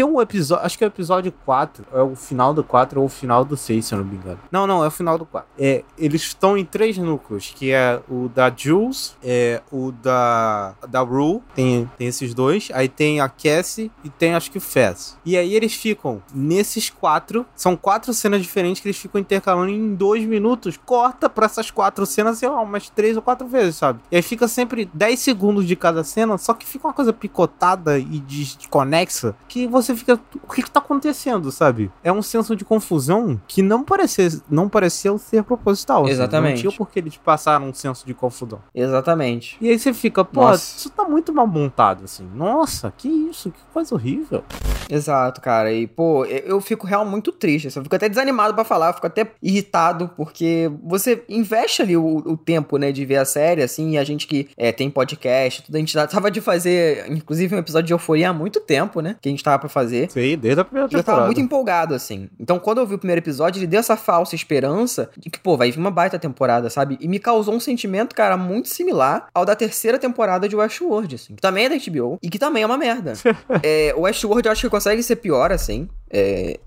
tem um episódio, acho que é o episódio 4, é o final do 4 ou o final do 6, se eu não me engano. Não, não, é o final do 4. É, eles estão em três núcleos, que é o da Jules, é o da, da Rue, tem, tem esses dois, aí tem a Cassie e tem acho que o Fez. E aí eles ficam nesses quatro, são quatro cenas diferentes que eles ficam intercalando em dois minutos, corta pra essas quatro cenas, sei lá, umas três ou quatro vezes, sabe? E aí fica sempre 10 segundos de cada cena, só que fica uma coisa picotada e desconexa, que você fica, o que que tá acontecendo, sabe? É um senso de confusão que não parecia, não pareceu ser proposital. assim. Exatamente. Não tinha porque eles passaram um senso de confusão. Exatamente. E aí você fica, pô, Nossa. isso tá muito mal montado, assim. Nossa, que isso, que coisa horrível. Exato, cara. E, pô, eu fico real muito triste. assim, Eu fico até desanimado pra falar, eu fico até irritado, porque você investe ali o, o tempo, né, de ver a série, assim, e a gente que é, tem podcast, tudo, a gente tava de fazer, inclusive, um episódio de Euforia há muito tempo, né? Que a gente tava pra fazer. Sei, desde a primeira E eu tava temporada. muito empolgado, assim. Então, quando eu vi o primeiro episódio, ele deu essa falsa esperança de que, pô, vai vir uma baita temporada, sabe? E me causou um sentimento, cara, muito similar ao da terceira temporada de Westworld, assim. Que também é da HBO e que também é uma merda. é, o Westworld eu acho que consegue ser pior, assim. É,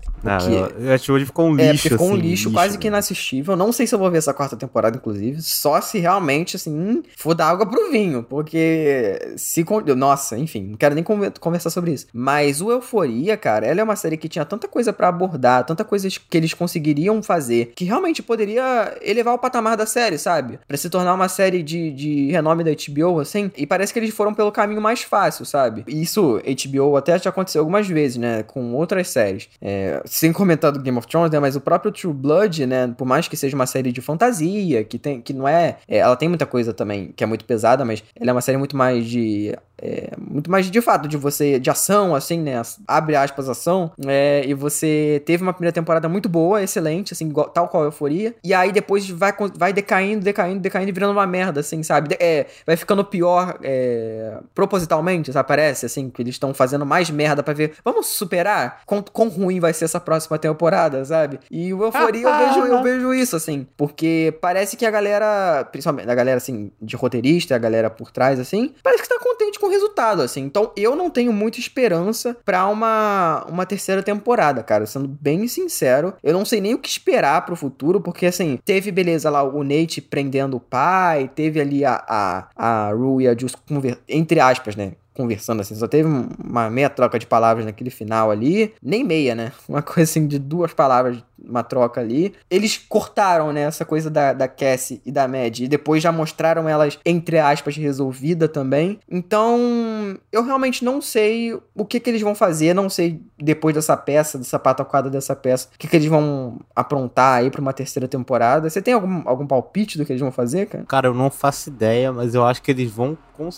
acho que hoje ficou um é, lixo, porque ficou um assim, lixo, quase que né? inassistível. Não sei se eu vou ver essa quarta temporada, inclusive. Só se realmente, assim, for dar água pro vinho. Porque se. Nossa, enfim, não quero nem conver- conversar sobre isso. Mas o Euforia, cara, ela é uma série que tinha tanta coisa pra abordar, tanta coisa que eles conseguiriam fazer, que realmente poderia elevar o patamar da série, sabe? Pra se tornar uma série de, de renome da HBO, assim. E parece que eles foram pelo caminho mais fácil, sabe? Isso, HBO, até já aconteceu algumas vezes, né? Com outras séries. É, sem comentar do Game of Thrones, né? Mas o próprio True Blood, né? Por mais que seja uma série de fantasia, que, tem, que não é, é, Ela tem muita coisa também que é muito pesada, mas ela é uma série muito mais de. é, muito mais de fato de você. de ação, assim, né? Abre aspas, ação. é, e você teve uma primeira temporada muito boa, excelente, assim, igual- tal qual a Euforia. E aí depois vai, vai decaindo, decaindo, decaindo e virando uma merda, assim, sabe? De- É, vai ficando pior é, propositalmente, sabe? Parece, assim, que eles estão fazendo mais merda pra ver. Vamos superar? Quão, quão ruim vai ser essa próxima temporada, sabe? E o Euforia eu vejo, eu vejo isso, assim. Porque parece que a galera, principalmente a galera, assim, de roteirista, a galera por trás, assim, parece que tá contente com o resultado, assim. Então eu não tenho muita esperança pra uma, uma terceira temporada, cara. Sendo bem sincero, eu não sei nem o que esperar pro futuro, porque, assim, teve, beleza, lá o Nate prendendo o pai, teve ali a, a, a Rue e a Jules, conver- entre aspas, né? Conversando assim, só teve um- uma meia troca de palavras naquele final ali, nem meia, né? Uma coisa assim de duas palavras, uma troca ali. Eles cortaram, né, essa coisa da, da Cassie e da Mad, e depois já mostraram elas, entre aspas, resolvida também. Então, eu realmente não sei o que que eles vão fazer, não sei depois dessa peça, dessa pataquada dessa peça, o que que eles vão aprontar aí pra uma terceira temporada. Você tem algum, algum palpite do que eles vão fazer, cara? Cara, eu não faço ideia, mas eu acho que eles vão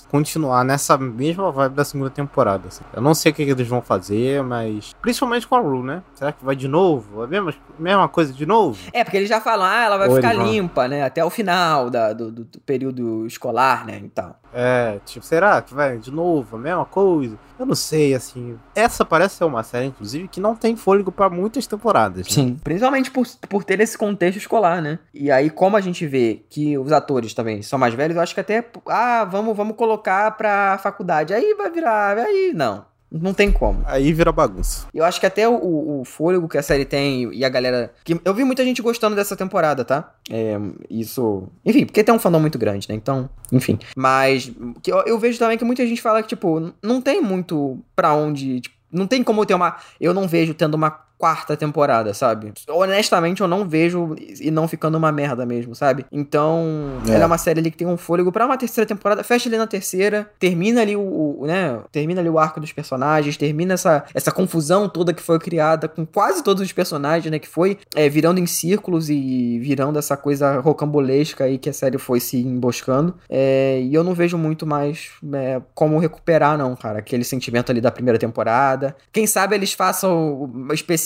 continuar nessa mesma vibe da segunda temporada. assim. Eu não sei o que, que eles vão fazer, mas. Principalmente com a Rue, né? Será que vai de novo? A mesma, mesma coisa de novo? É, porque eles já falam, ah, ela vai Ou ficar eles vão- limpa, né? Até o final da- do, do- do período escolar, né? Então. É, tipo, será que vai de novo? A mesma coisa? Eu não sei, assim. Essa parece ser uma série, inclusive, que não tem fôlego pra muitas temporadas. né? Sim. Principalmente por, por ter esse contexto escolar, né? E aí, como a gente vê que os atores também são mais velhos, eu acho que até, ah, vamos, vamos colocar pra faculdade. Aí vai virar, aí não. Não tem como. Aí vira bagunça. Eu acho que até o, o, fôlego que a série tem e a galera. Que eu vi muita gente gostando dessa temporada, tá? É, isso. Enfim, porque tem um fandom muito grande, né? Então, enfim. Mas que eu, eu vejo também que muita gente fala que, tipo, não tem muito pra onde. Tipo, não tem como ter uma. Eu não vejo tendo uma quarta temporada, sabe? Honestamente, eu não vejo e não ficando uma merda mesmo, sabe? Então, É. ela é uma série ali que tem um fôlego pra uma terceira temporada. Fecha ali na terceira, termina ali o, o- né? Termina ali o arco dos personagens, termina essa, essa confusão toda que foi criada com quase todos os personagens, né? Que foi é, virando em círculos e virando essa coisa rocambolesca aí que a série foi se emboscando. É, e eu não vejo muito mais é, como recuperar, não, cara. Aquele sentimento ali da primeira temporada. Quem sabe eles façam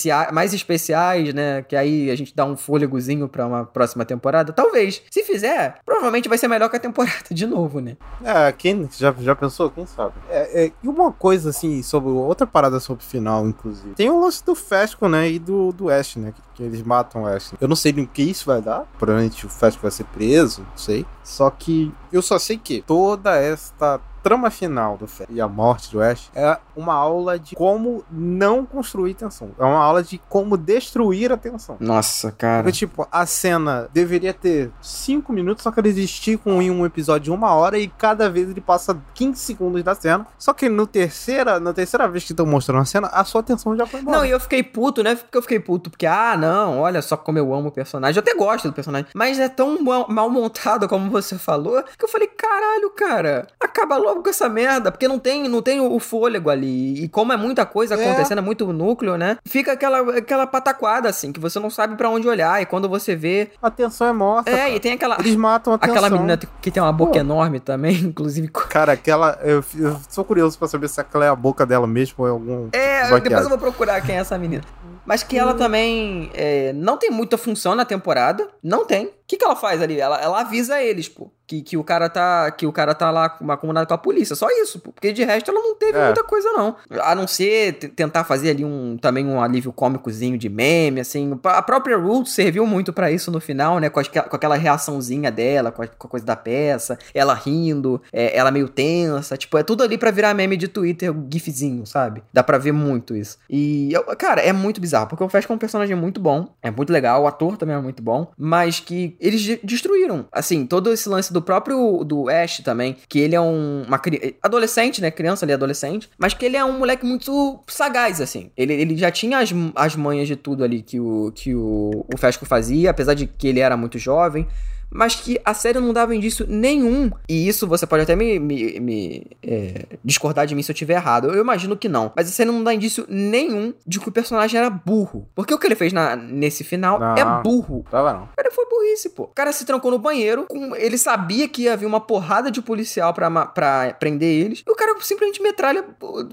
especiais, mais especiais, né? Que aí a gente dá um fôlegozinho pra uma próxima temporada. Talvez. Se fizer, provavelmente vai ser melhor que a temporada de novo, né? É, quem já, já pensou? Quem sabe? É, é, e uma coisa, assim, sobre outra parada sobre o final, inclusive. Tem o lance do Fesco, né? E do, do Ash, né? Que, que eles matam o Ash. Eu não sei no que isso vai dar. Provavelmente o Fesco vai ser preso, não sei. Só que eu só sei que toda esta trama final do Flash e a morte do Ash é uma aula de como não construir tensão. É uma aula de como destruir a tensão. Nossa, cara. Porque, tipo, a cena deveria ter 5 minutos, só que eles esticam em um episódio de uma hora e cada vez ele passa 15 segundos da cena. Só que no terceira, na terceira vez que estão mostrando a cena, a sua atenção já foi embora. Não, e eu fiquei puto, né? Porque eu fiquei puto, porque, ah, não, olha só como eu amo o personagem. Eu até gosto do personagem, mas é tão mal montado, como você falou, que eu falei, caralho, cara, acaba logo com essa merda, porque não tem, não tem o fôlego ali. E como é muita coisa É. acontecendo, é muito núcleo, né? Fica aquela, aquela pataquada, assim, que você não sabe pra onde olhar. E quando você vê. A atenção é morta. É, cara. e tem aquela. Eles matam a atenção. Aquela menina que tem uma boca Pô. enorme também, inclusive. Cara, aquela. Eu, eu sou curioso pra saber se aquela é a boca dela mesmo ou é algum. É, tipo de depois eu vou procurar quem é essa menina. Mas que ela também é, não tem muita função na temporada. Não tem. O que, que ela faz ali? Ela, ela avisa eles, pô. Que, que o cara tá que o cara tá lá com- acomodado com a polícia. Só isso, pô. Porque de resto ela não teve É. muita coisa, não. A não ser tentar fazer ali um também um alívio cômicozinho de meme, assim. A própria Ruth serviu muito pra isso no final, né? Com, as- com aquela reaçãozinha dela, com a, com a coisa da peça. Ela rindo, é, ela meio tensa. Tipo, é tudo ali pra virar meme de Twitter, gifzinho, sabe? Dá pra ver muito isso. E, eu- cara, é muito bizarro. Porque o Flash é um personagem muito bom. É muito legal. O ator também é muito bom. Mas que eles de- destruíram. Assim, todo esse lance do próprio do Ash também. Que ele é um uma adolescente, né? Criança ali, adolescente. Mas que ele é um moleque muito sagaz, assim. Ele, ele já tinha as, as manhas de tudo ali que o, que o, o Fesco fazia. Apesar de que ele era muito jovem mas que a série não dava indício nenhum. E isso você pode até me, me- me, é, discordar de mim se eu estiver errado. Eu imagino que não. Mas a série não dá indício nenhum de que o personagem era burro. Porque o que ele fez na- nesse final Não. é burro. Tava não. Cara, foi burrice, pô. O cara se trancou no banheiro, com- ele sabia que ia vir uma porrada de policial pra, pra prender eles, e o cara simplesmente metralha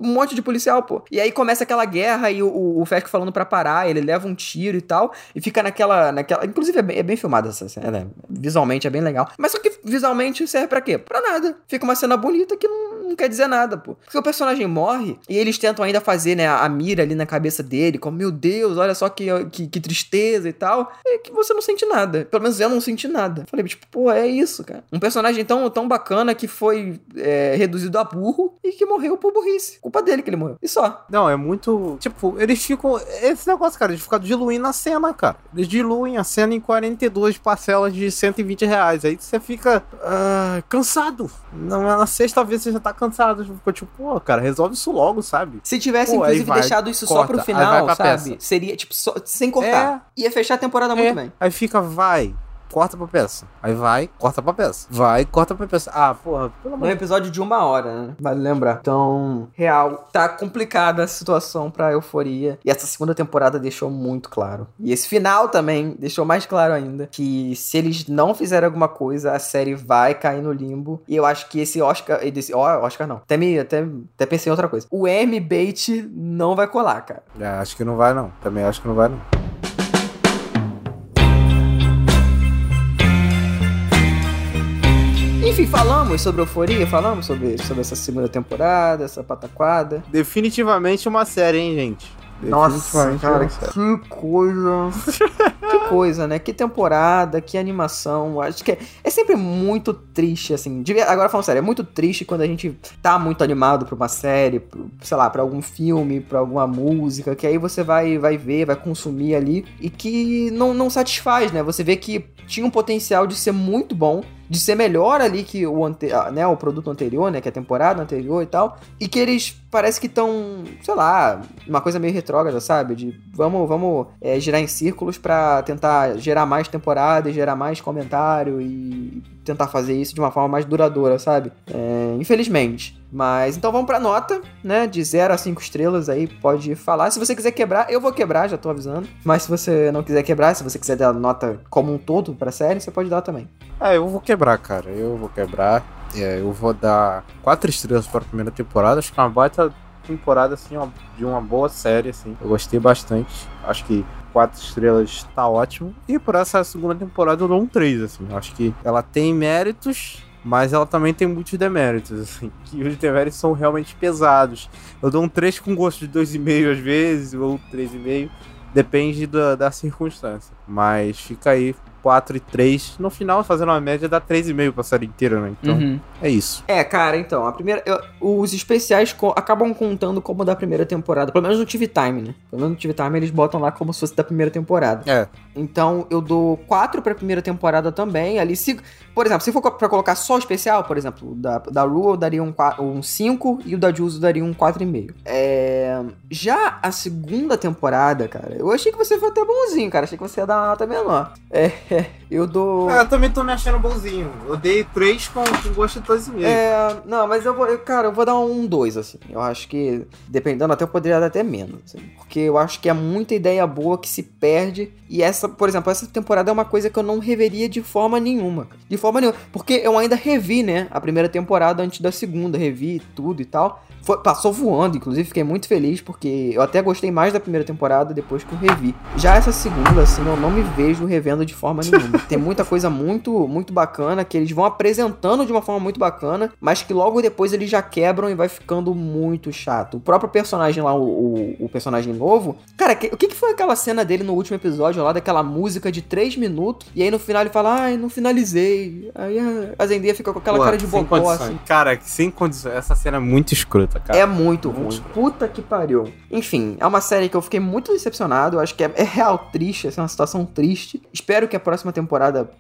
um monte de policial, pô. E aí começa aquela guerra e o, o, o Fesco falando pra parar, ele leva um tiro e tal, e fica naquela. naquela inclusive é bem, é bem filmada essa cena, né? Visualmente é bem legal. Mas só que visualmente serve pra quê? Pra nada. Fica uma cena bonita que não, não quer dizer nada, pô. Porque o personagem morre e eles tentam ainda fazer, né, a mira ali na cabeça dele, como, meu Deus, olha só que, que, que tristeza e tal. É que você não sente nada. Pelo menos eu não senti nada. Falei, tipo, pô, é isso, cara. Um personagem tão, tão bacana que foi é, reduzido a burro e que morreu por burrice. Culpa dele que ele morreu. E só. Não, é muito. Tipo, eles ficam. Esse negócio, cara, eles ficam diluindo a cena, cara. Eles diluem a cena em 42 parcelas de 120 reais. Aí você fica ah, cansado. Não, na sexta vez você já tá cansado. Ficou tipo, pô, cara, resolve isso logo, sabe? Se tivesse, Pô, inclusive, vai, deixado isso só corta, pro aí vai final, sabe? peça. Seria, tipo, só- sem cortar. Ia fechar a temporada muito É, bem. Aí fica, vai, corta pra peça. Aí vai, corta pra peça. Vai, corta pra peça. Ah, porra, pelo amor Um de episódio de uma hora, né? Vale lembrar. Então, real, tá complicada a situação pra euforia. E essa segunda temporada deixou muito claro. E esse final também deixou mais claro ainda. Que se eles não fizerem alguma coisa, a série vai cair no limbo. E eu acho que esse Oscar. Esse, ó, Oscar não. Até, me, até, até pensei em outra coisa. O M Bait não vai colar, cara. É, acho que não vai não. Também acho que não vai não. Enfim, falamos sobre euforia, falamos sobre, sobre essa segunda temporada, essa pataquada. Definitivamente uma série, hein, gente? Nossa, Definitivamente cara, que coisa. que coisa, né? Que temporada, que animação. Acho que é, é sempre muito triste, assim. de agora falando sério, é muito triste quando a gente tá muito animado pra uma série, pro- sei lá, pra algum filme, pra alguma música, que aí você vai, vai ver, vai consumir ali e que não, não satisfaz, né? Você vê que tinha um potencial de ser muito bom, de ser melhor ali que o, ante, ah, né, o produto anterior, né? Que é a temporada anterior e tal. E que eles parece que estão, sei lá, uma coisa meio retrógrada, sabe? De vamos, vamos é, girar em círculos pra tentar gerar mais temporada e gerar mais comentário e tentar fazer isso de uma forma mais duradoura, sabe? É, infelizmente. Mas então vamos pra nota, né? De 0 a 5 estrelas aí, pode falar. Se você quiser quebrar, eu vou quebrar, já tô avisando. Mas se você não quiser quebrar, se você quiser dar nota como um todo pra série, você pode dar também. Ah, eu vou quebrar, cara. Eu vou quebrar. É, eu vou dar quatro estrelas para a primeira temporada. Acho que é uma baita temporada, assim, de uma boa série, assim. Eu gostei bastante. Acho que quatro estrelas tá ótimo. E por essa segunda temporada eu dou um três, assim. Acho que ela tem méritos, mas ela também tem muitos deméritos, assim. Que os deméritos são realmente pesados. Eu dou um 3 com gosto de 2,5 às vezes, ou 3,5. Depende da, da circunstância. Mas fica aí 4 e 3. No final, fazendo uma média, dá 3,5 pra série inteira, né? Então, Uhum. é isso. É, cara, então, a primeira. eu- os especiais co- acabam contando como da primeira temporada. Pelo menos no TV Time, né? Pelo menos no TV Time eles botam lá como se fosse da primeira temporada. É. Então eu dou 4 pra primeira temporada também. Ali, se, por exemplo, se for pra colocar só o especial, por exemplo, o da, da Rue eu daria um, 4, um 5 e o da Jules eu daria um 4,5. É, já a segunda temporada, cara, eu achei que você foi até bonzinho, cara. Achei que você ia dar uma nota menor. É, eu dou. Ah, eu também tô me achando bonzinho. Eu dei 3 com, com gosto de 2,5. É, não, mas eu vou, eu- cara, eu vou dar um 2, assim. Eu acho que, dependendo, até eu poderia dar até menos, assim, Porque eu acho que é muita ideia boa que se perde. E essa, por exemplo, essa temporada é uma coisa que eu não reveria de forma nenhuma. De forma nenhuma. Porque eu ainda revi, né, a primeira temporada antes da segunda, revi tudo e tal. Foi- passou voando, inclusive fiquei muito feliz porque eu até gostei mais da primeira temporada depois que eu revi. Já essa segunda, assim, eu não me vejo revendo de forma nenhuma. Tem muita coisa muito, muito bacana que eles vão apresentando de uma forma muito bacana, mas que logo depois eles já quebram e vai ficando muito chato. O próprio personagem lá, o, o, o personagem novo, cara, que- o que, que foi aquela cena dele no último episódio lá, daquela música de 3 minutos, e aí no final ele fala, ai, não finalizei. Aí a, Zendaya fica com aquela Pô, cara de bocó, assim. Cara, sem condições. Essa cena é muito escrota, cara. É muito Muito ruim. Puta que pariu. Enfim, é uma série que eu fiquei muito decepcionado. Eu acho que é, é real triste, assim, é uma situação triste. Espero que a próxima temporada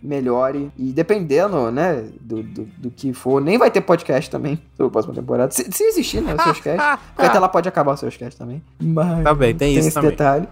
melhore. E dependendo, né, do, do, do que for, nem vai ter podcast também sobre a próxima temporada. Se, se existir, né, o seus cast. Porque até lá pode acabar o seus cast também. Mas. Tá bem, tem isso esse também. detalhe.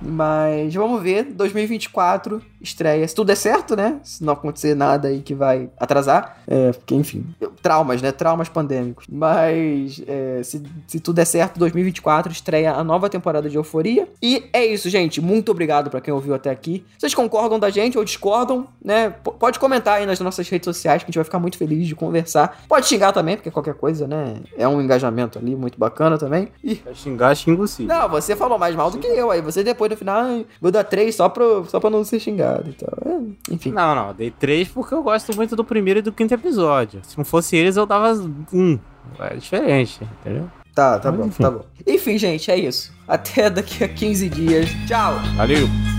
Mas vamos ver, 2024 estreia. Se tudo der certo, né? Se não acontecer nada aí que vai atrasar. É, porque, enfim, traumas, né? Traumas pandêmicos. Mas é, se, se tudo der certo, 2024 estreia a nova temporada de Euforia. E é isso, gente. Muito obrigado pra quem ouviu até aqui. Vocês concordam da gente ou discordam, né? P- pode comentar aí nas nossas redes sociais que a gente vai ficar muito feliz de conversar. Pode xingar também, porque qualquer coisa, né? É um engajamento ali muito bacana também. E Vai xingar, xingo sim. não, você falou mais mal do que eu. Aí você depois no final, "Ai, vou dar três só, pro, só pra não ser e tal. É, enfim. Não, não, dei 3 porque eu gosto muito do primeiro e do quinto episódio. Se não fosse eles, eu dava um. É diferente, entendeu? Tá, tá Mas bom, enfim. tá bom. Enfim, gente, é isso. Até daqui a 15 dias. Tchau! Valeu!